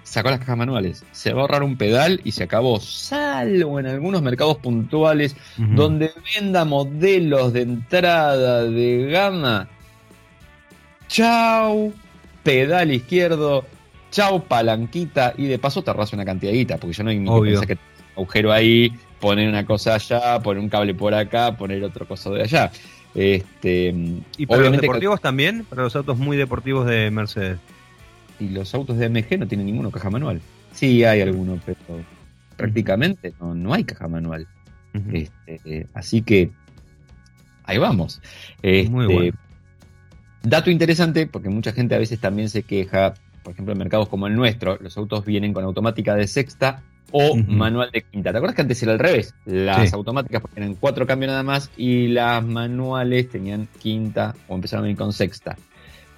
Sacó las cajas manuales. Se va a ahorrar un pedal y se acabó. Salvo en algunos mercados puntuales donde venda modelos de entrada de gama. Chau, pedal izquierdo. Chau, palanquita. Y de paso te arrasa una cantidad de guita, porque yo no hay ni que que agujero ahí, poner una cosa allá, poner un cable por acá, poner otro cosa de allá. Este, ¿Y para los deportivos también? Para los autos muy deportivos de Mercedes. Y los autos de MG no tienen ninguno caja manual. Sí, hay alguno, pero prácticamente no, no hay caja manual. Este, eh, así que ahí vamos. Este, Muy bueno. Dato interesante, porque mucha gente a veces también se queja, por ejemplo, en mercados como el nuestro, los autos vienen con automática de sexta o manual de quinta. ¿Te acuerdas que antes era al revés? Las Sí. automáticas tenían cuatro cambios nada más y las manuales tenían quinta o empezaron a venir con sexta.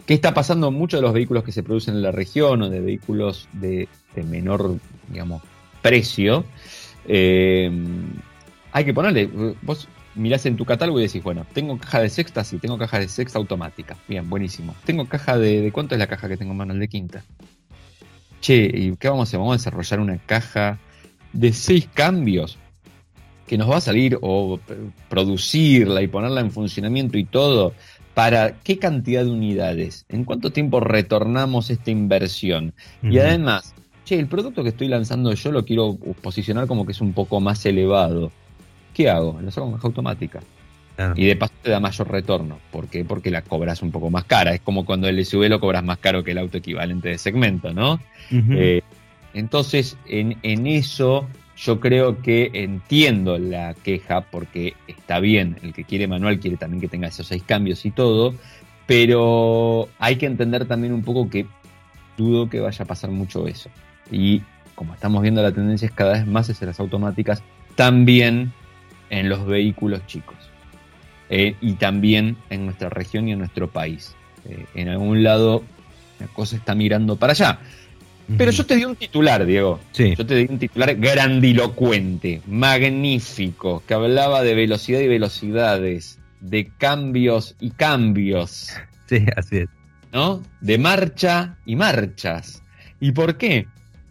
¿Qué está pasando? Muchos de los vehículos que se producen en la región o de vehículos de, de menor, digamos, precio, eh, hay que ponerle. Vos mirás en tu catálogo y decís, bueno, tengo caja de sexta, sí, tengo caja de sexta automática. Bien, buenísimo. Tengo caja de. ¿De cuánto es la caja que tengo en manual de quinta? Che, ¿y qué vamos a hacer? Vamos a desarrollar una caja de seis cambios que nos va a salir o p- producirla y ponerla en funcionamiento y todo. ¿Para qué cantidad de unidades? ¿En cuánto tiempo retornamos esta inversión? Y además, che, el producto que estoy lanzando yo lo quiero posicionar como que es un poco más elevado. ¿Qué hago? Lo saco con caja automática. Claro. Y de paso te da mayor retorno. ¿Por qué? Porque la cobras un poco más cara. Es como cuando el SUV lo cobras más caro que el auto equivalente de segmento, ¿no? Eh, entonces, en, en eso yo creo que entiendo la queja porque está bien, el que quiere manual quiere también que tenga esos seis cambios y todo, pero hay que entender también un poco que dudo que vaya a pasar mucho eso. Y como estamos viendo la tendencia es cada vez más hacia las automáticas, también en los vehículos chicos. Eh, y también en nuestra región y en nuestro país. Eh, en algún lado la cosa está mirando para allá. Pero yo te di un titular, Diego. Sí. Yo te di un titular grandilocuente, magnífico, que hablaba de velocidad y velocidades, de cambios y cambios, Sí, así es. ¿no? De marcha y marchas. ¿Y por qué?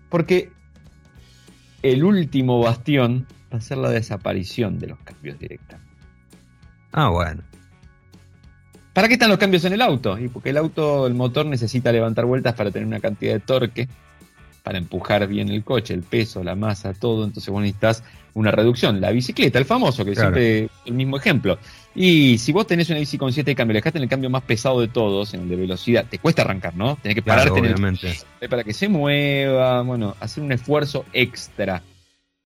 Porque el último bastión va a ser la desaparición de los cambios directos. Ah, bueno. ¿Para qué están los cambios en el auto? Y porque el auto, el motor necesita levantar vueltas para tener una cantidad de torque, para empujar bien el coche, el peso, la masa, todo. Entonces vos necesitas una reducción. La bicicleta, el famoso, que Claro. siempre el mismo ejemplo. Y si vos tenés una bici con 7 cambios, dejaste en el cambio más pesado de todos, en el de velocidad, te cuesta arrancar, ¿no? Tenés que Claro, pararte en el obviamente. para que se mueva, bueno, hacer un esfuerzo extra.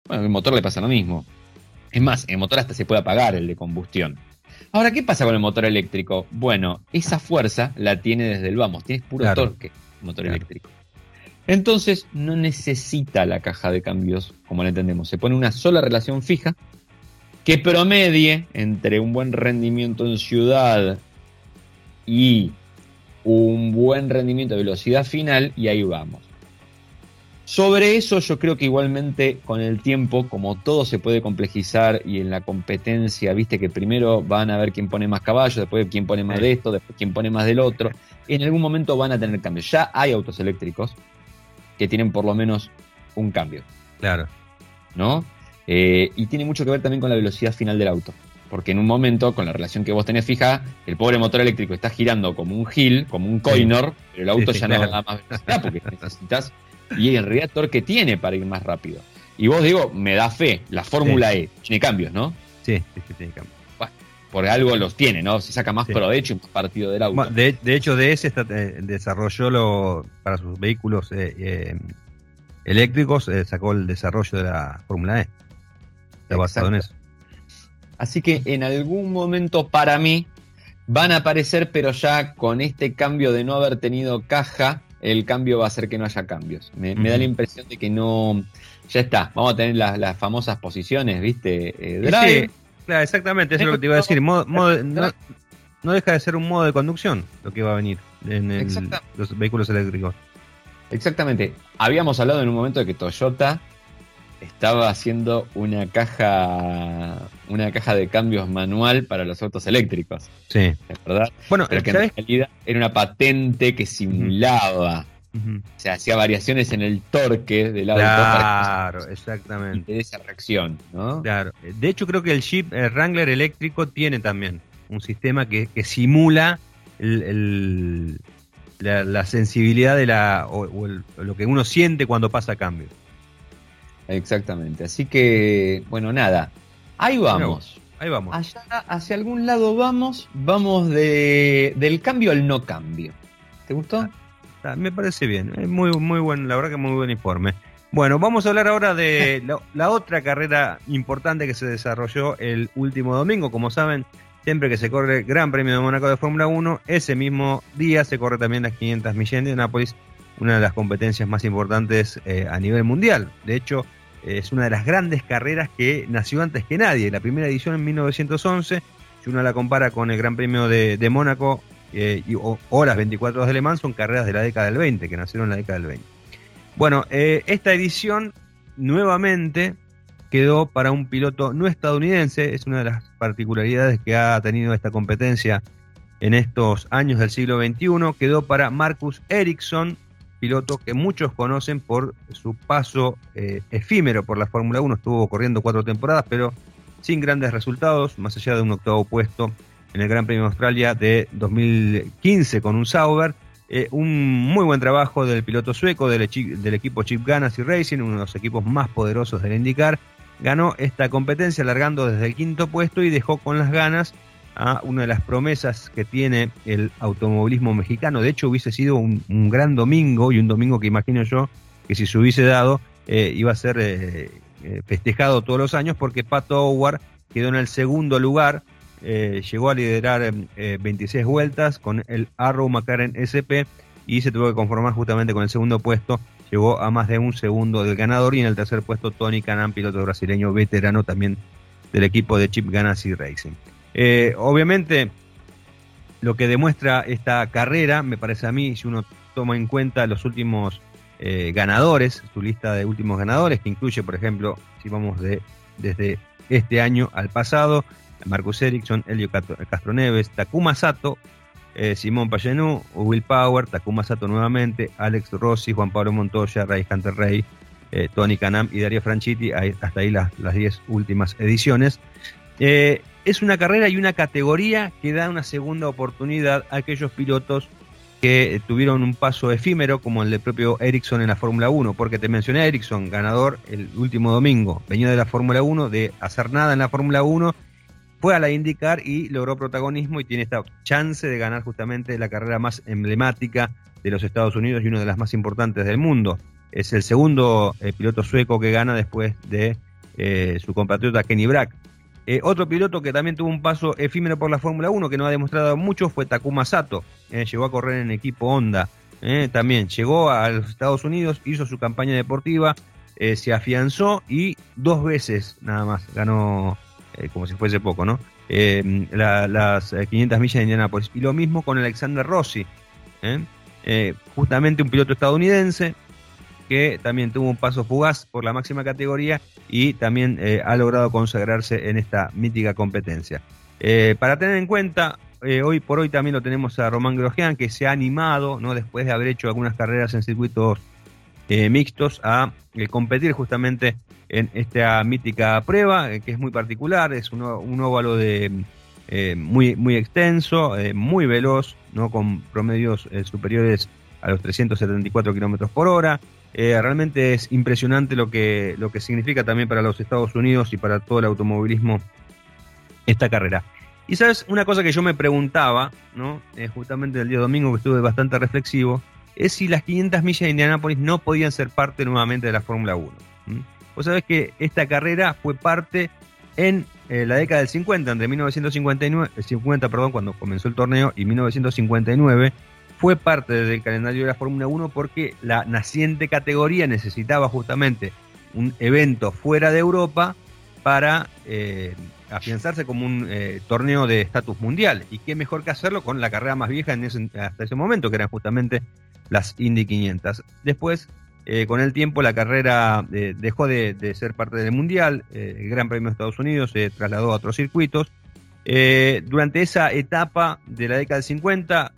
Bueno, el motor le pasa lo mismo. Es más, el motor hasta se puede apagar, el de combustión. Ahora, ¿qué pasa con el motor eléctrico? Bueno, esa fuerza la tiene desde el vamos, tienes puro Claro. torque el motor Claro. eléctrico. Entonces, no necesita la caja de cambios, como la entendemos. Se pone una sola relación fija que promedie entre un buen rendimiento en ciudad y un buen rendimiento de velocidad final y ahí vamos. Sobre eso yo creo que igualmente con el tiempo, como todo se puede complejizar y en la competencia, viste que primero van a ver quién pone más caballos, después quién pone más Sí. de esto, después quién pone más del otro, en algún momento van a tener cambios. Ya hay autos eléctricos que tienen por lo menos un cambio. Claro. ¿no? Eh, y tiene mucho que ver también con la velocidad final del auto. Porque en un momento, con la relación que vos tenés fija, el pobre motor eléctrico está girando como un hill, como un coinor, pero el auto Sí, sí, ya no claro. da más velocidad porque necesitas. Y en realidad torque tiene para ir más rápido. Y vos digo, me da fe, la Fórmula E tiene cambios, ¿no? Sí, sí, sí, tiene cambio. Por algo los tiene, ¿no? Se saca más Sí. provecho y más partido del auto. De, de hecho, DS está, eh, desarrolló lo, para sus vehículos eh, eh, eléctricos, eh, sacó el desarrollo de la Fórmula E. Está basado en eso. Así que en algún momento para mí van a aparecer, pero ya con este cambio de no haber tenido caja, el cambio va a hacer que no haya cambios. Me, me da la impresión de que no... Ya está, vamos a tener las, las famosas posiciones, ¿viste? Eh, drive, sí, claro, exactamente, eso es lo que te iba a decir. Modo- modo- no, no deja de ser un modo de conducción lo que va a venir en el- los vehículos eléctricos. Exactamente. Habíamos hablado en un momento de que Toyota estaba haciendo una caja una caja de cambios manual para los autos eléctricos. Sí. ¿Verdad? Bueno, Pero que ¿sabes? en realidad era una patente que simulaba. Ujú. O sea, hacía variaciones en el torque del auto para Claro, que exactamente. de esa reacción, ¿no? Claro. De hecho, creo que el Jeep eh, Wrangler eléctrico tiene también un sistema que, que simula el- el- la, la sensibilidad de la o, o el- o lo que uno siente cuando pasa cambio. Exactamente. Así que, bueno, nada. Ahí vamos. Ahí vamos. Allá, hacia algún lado vamos. Vamos de, del cambio al no cambio. ¿Te gustó? Está, me parece bien. Es muy, muy buen, la verdad que muy buen informe. Bueno, vamos a hablar ahora de la, la otra carrera importante que se desarrolló el último domingo. Como saben, siempre que se corre el Gran Premio de Mónaco de Fórmula 1, ese mismo día se corre también las 500 millas de Indianápolis, una de las competencias más importantes eh, a nivel mundial. De hecho, es una de las grandes carreras que nació antes que nadie. La primera edición en 1911, si uno la compara con el Gran Premio de, Mónaco eh, y, o, o las 24 horas de Le Mans, son carreras de la década del 20, que nacieron en la década del 20. Bueno, eh, esta edición nuevamente quedó para un piloto no estadounidense, es una de las particularidades que ha tenido esta competencia en estos años del siglo XXI, quedó para Marcus Ericsson, piloto que muchos conocen por su paso eh, efímero por la Fórmula 1, estuvo corriendo cuatro temporadas, pero sin grandes resultados, más allá de un octavo puesto en el Gran Premio de Australia de 2015 con un Sauber. Eh, un muy buen trabajo del piloto sueco del, equipo Chip Ganassi Racing, uno de los equipos más poderosos del IndyCar. Ganó esta competencia largando desde el quinto puesto y dejó con las ganas a una de las promesas que tiene el automovilismo mexicano. De hecho, hubiese sido un, gran domingo y un domingo que imagino yo que si se hubiese dado eh, iba a ser eh, eh, festejado todos los años porque Pato Howard quedó en el segundo lugar llegó a liderar eh, 26 vueltas con el Arrow McLaren SP y se tuvo que conformar justamente con el segundo puesto. Llegó a más de un segundo del ganador y en el tercer puesto Tony Canan, piloto brasileño veterano también del equipo de Chip Ganassi Racing. Eh, obviamente, lo que demuestra esta carrera, me parece a mí, si uno toma en cuenta los últimos eh, ganadores, su lista de últimos ganadores, que incluye, por ejemplo, si vamos de, desde este año al pasado, Marcus Ericsson, Elio Castroneves, Takuma Sato, eh, Simón Payenú, Will Power, Takuma Sato nuevamente, Alex Rossi, Juan Pablo Montoya, Ray Hunter Rey, Tony Canam y Darío Franchitti, hasta ahí las, las 10 últimas ediciones. Es una carrera y una categoría que da una segunda oportunidad a aquellos pilotos que tuvieron un paso efímero como el del propio Ericsson en la Fórmula 1, porque te mencioné a Ericsson, ganador el último domingo, venía de la Fórmula 1, de hacer nada en la Fórmula 1, fue a la IndyCar y logró protagonismo y tiene esta chance de ganar justamente la carrera más emblemática de los Estados Unidos y una de las más importantes del mundo. Es el segundo eh, piloto sueco que gana después de eh, su compatriota Kenny Brack. Eh, otro piloto que también tuvo un paso efímero por la Fórmula 1 que no ha demostrado mucho fue Takuma Sato. Eh, llegó a correr en equipo Honda. Eh, también llegó a los Estados Unidos, hizo su campaña deportiva, se afianzó y dos veces nada más ganó, como si fuese poco, ¿no? La, las 500 millas de Indianapolis. Y lo mismo con Alexander Rossi. justamente un piloto estadounidense que también tuvo un paso fugaz por la máxima categoría y también eh, ha logrado consagrarse en esta mítica competencia. Eh, para tener en cuenta, eh, hoy por hoy también lo tenemos a Román Grosjean, que se ha animado, ¿no? después de haber hecho algunas carreras en circuitos mixtos, a competir justamente en esta mítica prueba, que es muy particular, es un, un óvalo de, muy, muy extenso, muy veloz, ¿no? con promedios superiores a los 374 kilómetros por hora. Eh, realmente es impresionante lo que, lo que significa también para los Estados Unidos y para todo el automovilismo esta carrera. Y sabes, una cosa que yo me preguntaba, ¿no? Eh, justamente el día domingo que estuve bastante reflexivo, es si las 500 millas de Indianápolis no podían ser parte nuevamente de la Fórmula 1. ¿Mm? Vos sabés que esta carrera fue parte en eh, la década del 50, entre 1959, 50, perdón, cuando comenzó el torneo, y 1959, fue parte del calendario de la Fórmula 1 porque la naciente categoría necesitaba justamente un evento fuera de Europa para eh, afianzarse como un eh, torneo de estatus mundial. Y qué mejor que hacerlo con la carrera más vieja en ese, hasta ese momento, que eran justamente las Indy 500. Después, eh, con el tiempo, la carrera eh, dejó de, ser parte del Mundial, eh, el Gran Premio de Estados Unidos se trasladó a otros circuitos. Durante esa etapa de la década del 50,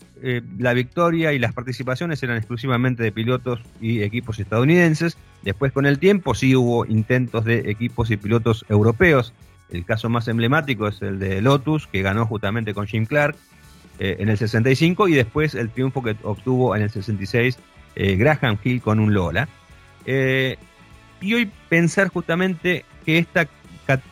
la victoria y las participaciones eran exclusivamente de pilotos y equipos estadounidenses. Después, con el tiempo, sí hubo intentos de equipos y pilotos europeos. El caso más emblemático es el de Lotus, que ganó justamente con Jim Clark en el 65, y después el triunfo que obtuvo en el 66 eh, Graham Hill con un Lola. Eh, y hoy pensar justamente que esta,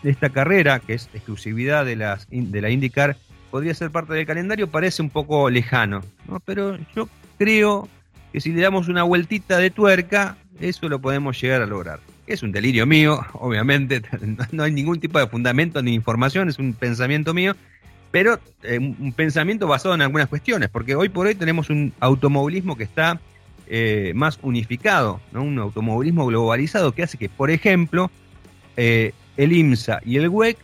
esta carrera, que es exclusividad de, las, de la IndyCar, podría ser parte del calendario, parece un poco lejano, pero yo creo que si le damos una vueltita de tuerca, eso lo podemos llegar a lograr. Es un delirio mío, obviamente, no hay ningún tipo de fundamento ni información, es un pensamiento mío, pero eh, un pensamiento basado en algunas cuestiones, porque hoy por hoy tenemos un automovilismo que está eh, más unificado, ¿no? un automovilismo globalizado que hace que, por ejemplo, eh, el IMSA y el WEC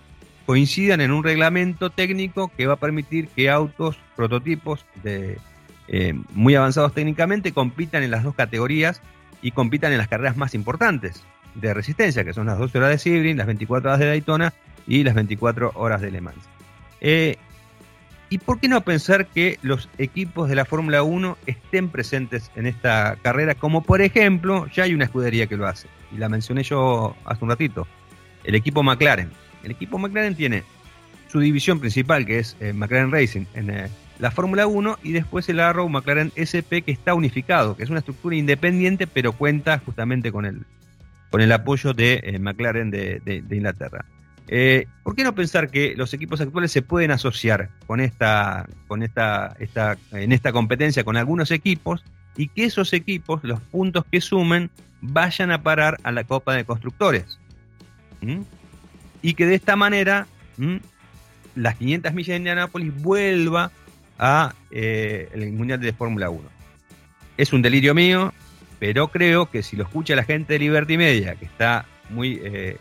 coincidan en un reglamento técnico que va a permitir que autos, prototipos de, eh, muy avanzados técnicamente compitan en las dos categorías y compitan en las carreras más importantes de resistencia, que son las 12 horas de Sebring, las 24 horas de Daytona y las 24 horas de Le Mans. ¿Y por qué no pensar que los equipos de la Fórmula 1 estén presentes en esta carrera? Como por ejemplo, ya hay una escudería que lo hace, y la mencioné yo hace un ratito, el equipo McLaren. El equipo McLaren tiene su división principal, que es eh, McLaren Racing, en eh, la Fórmula 1, y después el Arrow McLaren SP, que está unificado, que es una estructura independiente, pero cuenta justamente con el, con el apoyo de eh, McLaren de Inglaterra. Eh, ¿Por qué no pensar que los equipos actuales se pueden asociar con esta, con esta, esta, en esta competencia con algunos equipos y que esos equipos, los puntos que sumen, vayan a parar a la Copa de Constructores? Y que de esta manera las 500 millas de Indianápolis vuelva a eh, el Mundial de Fórmula 1. Es un delirio mío, pero creo que si lo escucha la gente de Liberty Media, que está muy eh,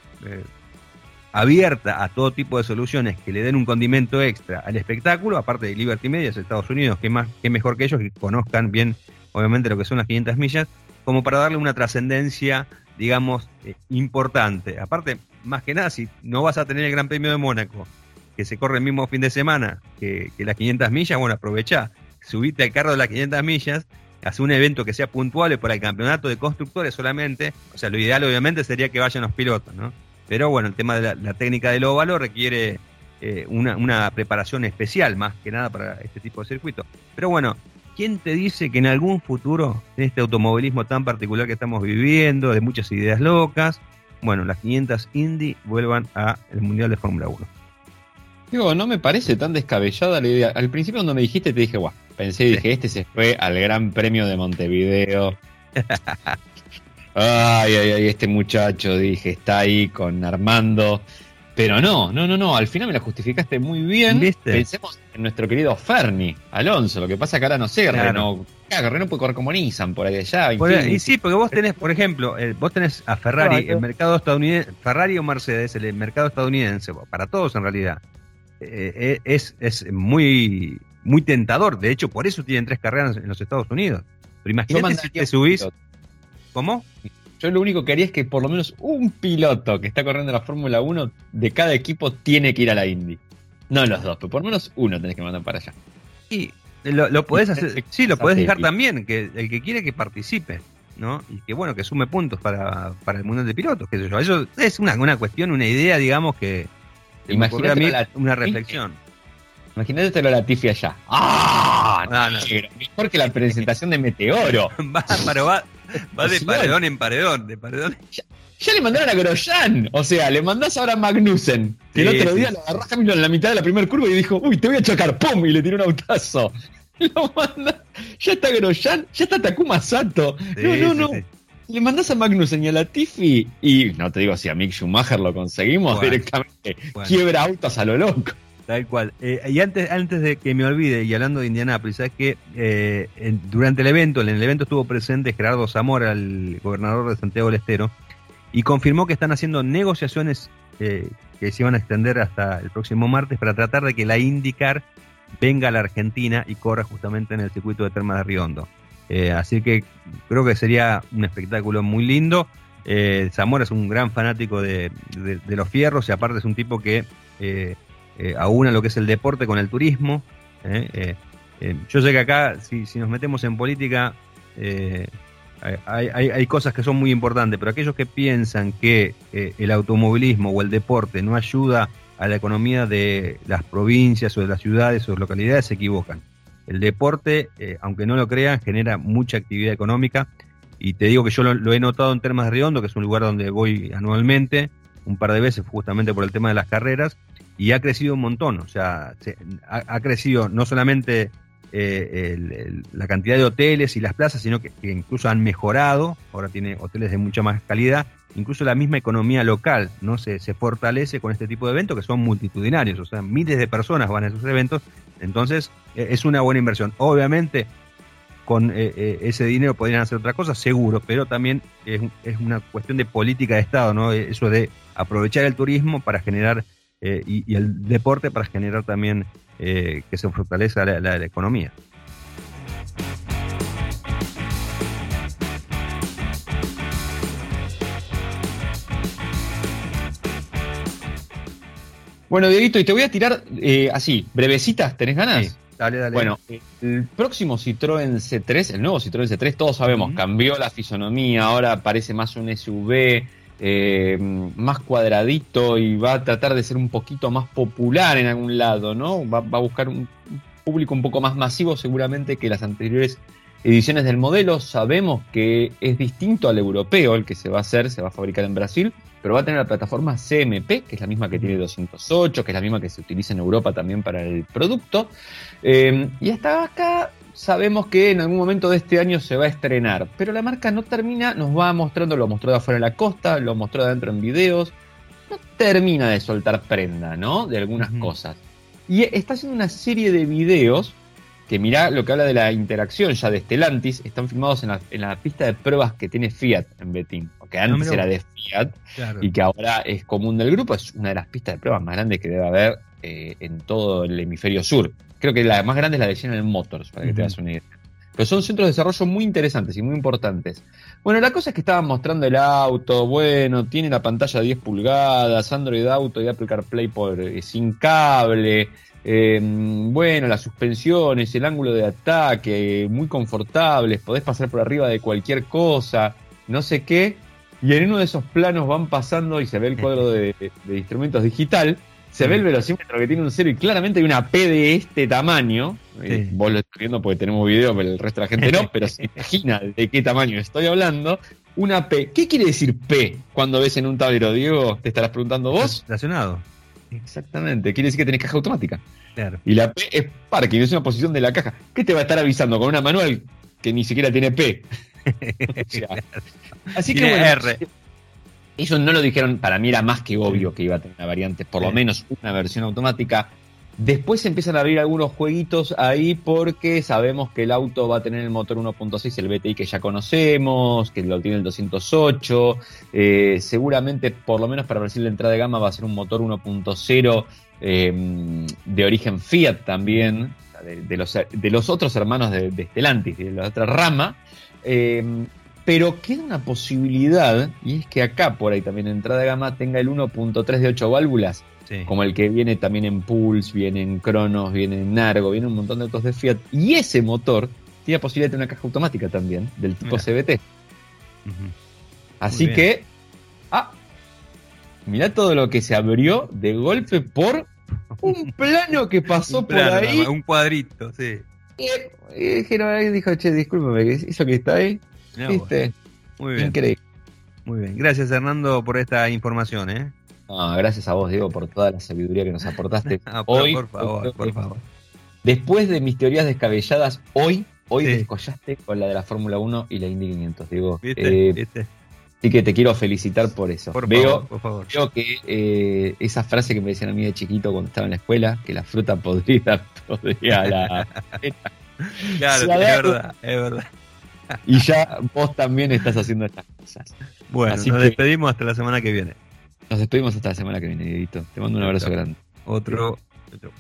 abierta a todo tipo de soluciones que le den un condimento extra al espectáculo, aparte de Liberty Media, Estados Unidos, que más que mejor que ellos, que conozcan bien, obviamente, lo que son las 500 millas, como para darle una trascendencia, digamos, eh, importante. Aparte, más que nada, si no vas a tener el Gran Premio de Mónaco, que se corre el mismo fin de semana que, las 500 millas, bueno, aprovecha, subite al carro de las 500 millas, hace un evento que sea puntual para el campeonato de constructores solamente, o sea, lo ideal obviamente sería que vayan los pilotos, ¿no? Pero bueno, el tema de la, técnica del óvalo requiere eh, una, preparación especial, más que nada para este tipo de circuito. Pero bueno, ¿quién te dice que en algún futuro, en este automovilismo tan particular que estamos viviendo, de muchas ideas locas, bueno, las 500 Indy vuelvan al Mundial de Fórmula 1? Digo, no me parece tan descabellada la idea. Al principio cuando me dijiste te dije, guau, pensé y dije, este se fue al Gran Premio de Montevideo. Ay, ay, ay, este muchacho, dije, está ahí con Armando. Pero no, no, no, no, al final me la justificaste muy bien. ¿Viste? Pensemos en nuestro querido Ferni, Alonso. Lo que pasa es que ahora no sé, claro. Renault, Renault puede correr como Nissan por allá. y sí, porque vos tenés, por ejemplo, eh, vos tenés a Ferrari, el mercado estadounidense, Ferrari o Mercedes, el mercado estadounidense, para todos en realidad, eh, eh, es, es muy, muy tentador. De hecho, por eso tienen tres carreras en los Estados Unidos. Pero imagínate si te subís. ¿Cómo? Yo lo único que haría es que por lo menos un piloto que está corriendo la Fórmula 1 de cada equipo tiene que ir a la Indy. No los dos, pero por lo menos uno tenés que mandar para allá. Y lo, lo podés hacer, sí, lo podés dejar también, que el que quiere que participe, ¿no? Y que bueno, que sume puntos para, para el mundial de pilotos, sé yo. Eso es una, una cuestión, una idea, digamos, que, Imagínate una reflexión. Imagínate lo Latifi allá. ¡Ah! No, Mejor que la presentación de Meteoro. va, va, Va de paredón en paredón, de paredón. Ya, le mandaron a Grosjean. O sea, le mandás ahora a Magnussen. Que el otro día lo agarró Hamilton en la mitad de la primera curva y dijo, uy, te voy a chocar, ¡pum! Y le tiró un autazo. Lo manda. Ya está Grosjean, ya está Takuma Sato. no, no, no. Le mandás a Magnussen y a la Tiffy y no te digo si a Mick Schumacher lo conseguimos directamente. Quiebra autos a lo loco. Tal cual. Eh, y antes, antes de que me olvide, y hablando de Indianápolis, sabes que eh, durante el evento, en el evento estuvo presente Gerardo Zamora, el gobernador de Santiago del Estero, y confirmó que están haciendo negociaciones eh, que se van a extender hasta el próximo martes para tratar de que la IndyCar venga a la Argentina y corra justamente en el circuito de Termas de Riondo. Así que creo que sería un espectáculo muy lindo. Zamora es un gran fanático de, de, los fierros y aparte es un tipo que eh, aúna lo que es el deporte con el turismo. yo sé que acá, si, si, nos metemos en política, hay, hay, cosas que son muy importantes, pero aquellos que piensan que el automovilismo o el deporte no ayuda a la economía de las provincias o de las ciudades o localidades se equivocan. El deporte, eh, aunque no lo crean, genera mucha actividad económica y te digo que yo lo, he notado en Termas de Riondo, que es un lugar donde voy anualmente, un par de veces justamente por el tema de las carreras, y ha crecido un montón, o sea, ha, crecido no solamente eh, la cantidad de hoteles y las plazas, sino que, incluso han mejorado, ahora tiene hoteles de mucha más calidad, incluso la misma economía local no se, fortalece con este tipo de eventos que son multitudinarios, o sea, miles de personas van a esos eventos, entonces e, es una buena inversión. Obviamente, con eh, eh, ese dinero podrían hacer otra cosa, seguro, pero también es, una cuestión de política de Estado, ¿no? Eso de aprovechar el turismo para generar eh, y, el deporte para generar también que se fortalezca la economía. Bueno, Dieguito, y te voy a tirar eh, así, brevecitas, ¿tenés ganas? Sí, dale, dale. Bueno, el próximo Citroën C3, el nuevo Citroën C3, todos sabemos, cambió la fisonomía, ahora parece más un SUV, eh, más cuadradito y va a tratar de ser un poquito más popular en algún lado, ¿no? Va, a buscar un público un poco más masivo seguramente que las anteriores ediciones del modelo. Sabemos que es distinto al europeo, el que se va a hacer, se va a fabricar en Brasil pero va a tener la plataforma CMP, que es la misma que tiene 208, que es la misma que se utiliza en Europa también para el producto. Eh, y hasta acá sabemos que en algún momento de este año se va a estrenar, pero la marca no termina, nos va mostrando, lo mostró de afuera de la costa, lo mostró adentro en videos, no termina de soltar prenda, ¿no? De algunas cosas. Y está haciendo una serie de videos que mirá lo que habla de la interacción ya de Stellantis, están filmados en la, pista de pruebas que tiene Fiat en Betín, que antes era de Fiat y que ahora es común del grupo, es una de las pistas de pruebas más grandes que debe haber eh, en todo el hemisferio sur. Creo que la más grande es la de General Motors, para que te das una idea. Pero son centros de desarrollo muy interesantes y muy importantes. Bueno, la cosa es que estaban mostrando el auto, bueno, tiene la pantalla de 10 pulgadas, Android Auto y Apple CarPlay por, eh, sin cable, Em, bueno, las suspensiones, el ángulo de ataque, muy confortables, podés pasar por arriba de cualquier cosa, no sé qué. Y en uno de esos planos van pasando y se ve el cuadro de, instrumentos digital, se ve el velocímetro que tiene un cero y claramente hay una P de este tamaño. Vos lo estás viendo porque tenemos video, pero el resto de la gente no, pero se imagina de qué tamaño estoy hablando. Una P. ¿Qué quiere decir P cuando ves en un tablero, Diego? ¿Te estarás preguntando vos? Relacionado. Exactamente, quiere decir que tenés caja automática. Y la P es parking, es una posición de la caja. ¿Qué te va a estar avisando con una manual que ni siquiera tiene P? así que bueno, R. ellos no lo dijeron, para mí era más que obvio que iba a tener una variante, por lo menos una versión automática. Después empiezan a abrir algunos jueguitos ahí porque sabemos que el auto va a tener el motor 1.6, el BTI que ya conocemos, que lo tiene el 208. Eh, seguramente, por lo menos para Brasil de entrada de gama, va a ser un motor 1.0 eh, de origen Fiat también, de, los, de los, otros hermanos de, de, Stellantis, de la otra rama. Eh, pero queda una posibilidad, y es que acá por ahí también en entrada de gama tenga el 1.3 de 8 válvulas como el que viene también en Pulse, viene en Cronos, viene en Nargo, viene un montón de autos de Fiat. Y ese motor tiene posibilidad de tener una caja automática también, del tipo CBT. Así que, ah, mirá todo lo que se abrió de golpe por un plano que pasó por ahí. Un cuadrito, sí. Y, dijeron, dijo, che, discúlpeme, eso que está ahí, ¿viste? Muy bien. Increíble. Muy bien. Gracias, Hernando, por esta información, ¿eh? gracias a vos, Diego, por toda la sabiduría que nos aportaste. hoy, por favor, por favor. Después de mis teorías descabelladas, hoy, hoy descollaste con la de la Fórmula 1 y la Indy 500, Diego. Eh, así que te quiero felicitar por eso. Por veo, por favor. veo que eh, esa frase que me decían a mí de chiquito cuando estaba en la escuela, que la fruta podrida podría la... claro, es verdad, es verdad. Y ya vos también estás haciendo estas cosas. Bueno, nos despedimos hasta la semana que viene. Nos despedimos hasta la semana que viene, Edito. Te mando un abrazo grande. Otro. otro.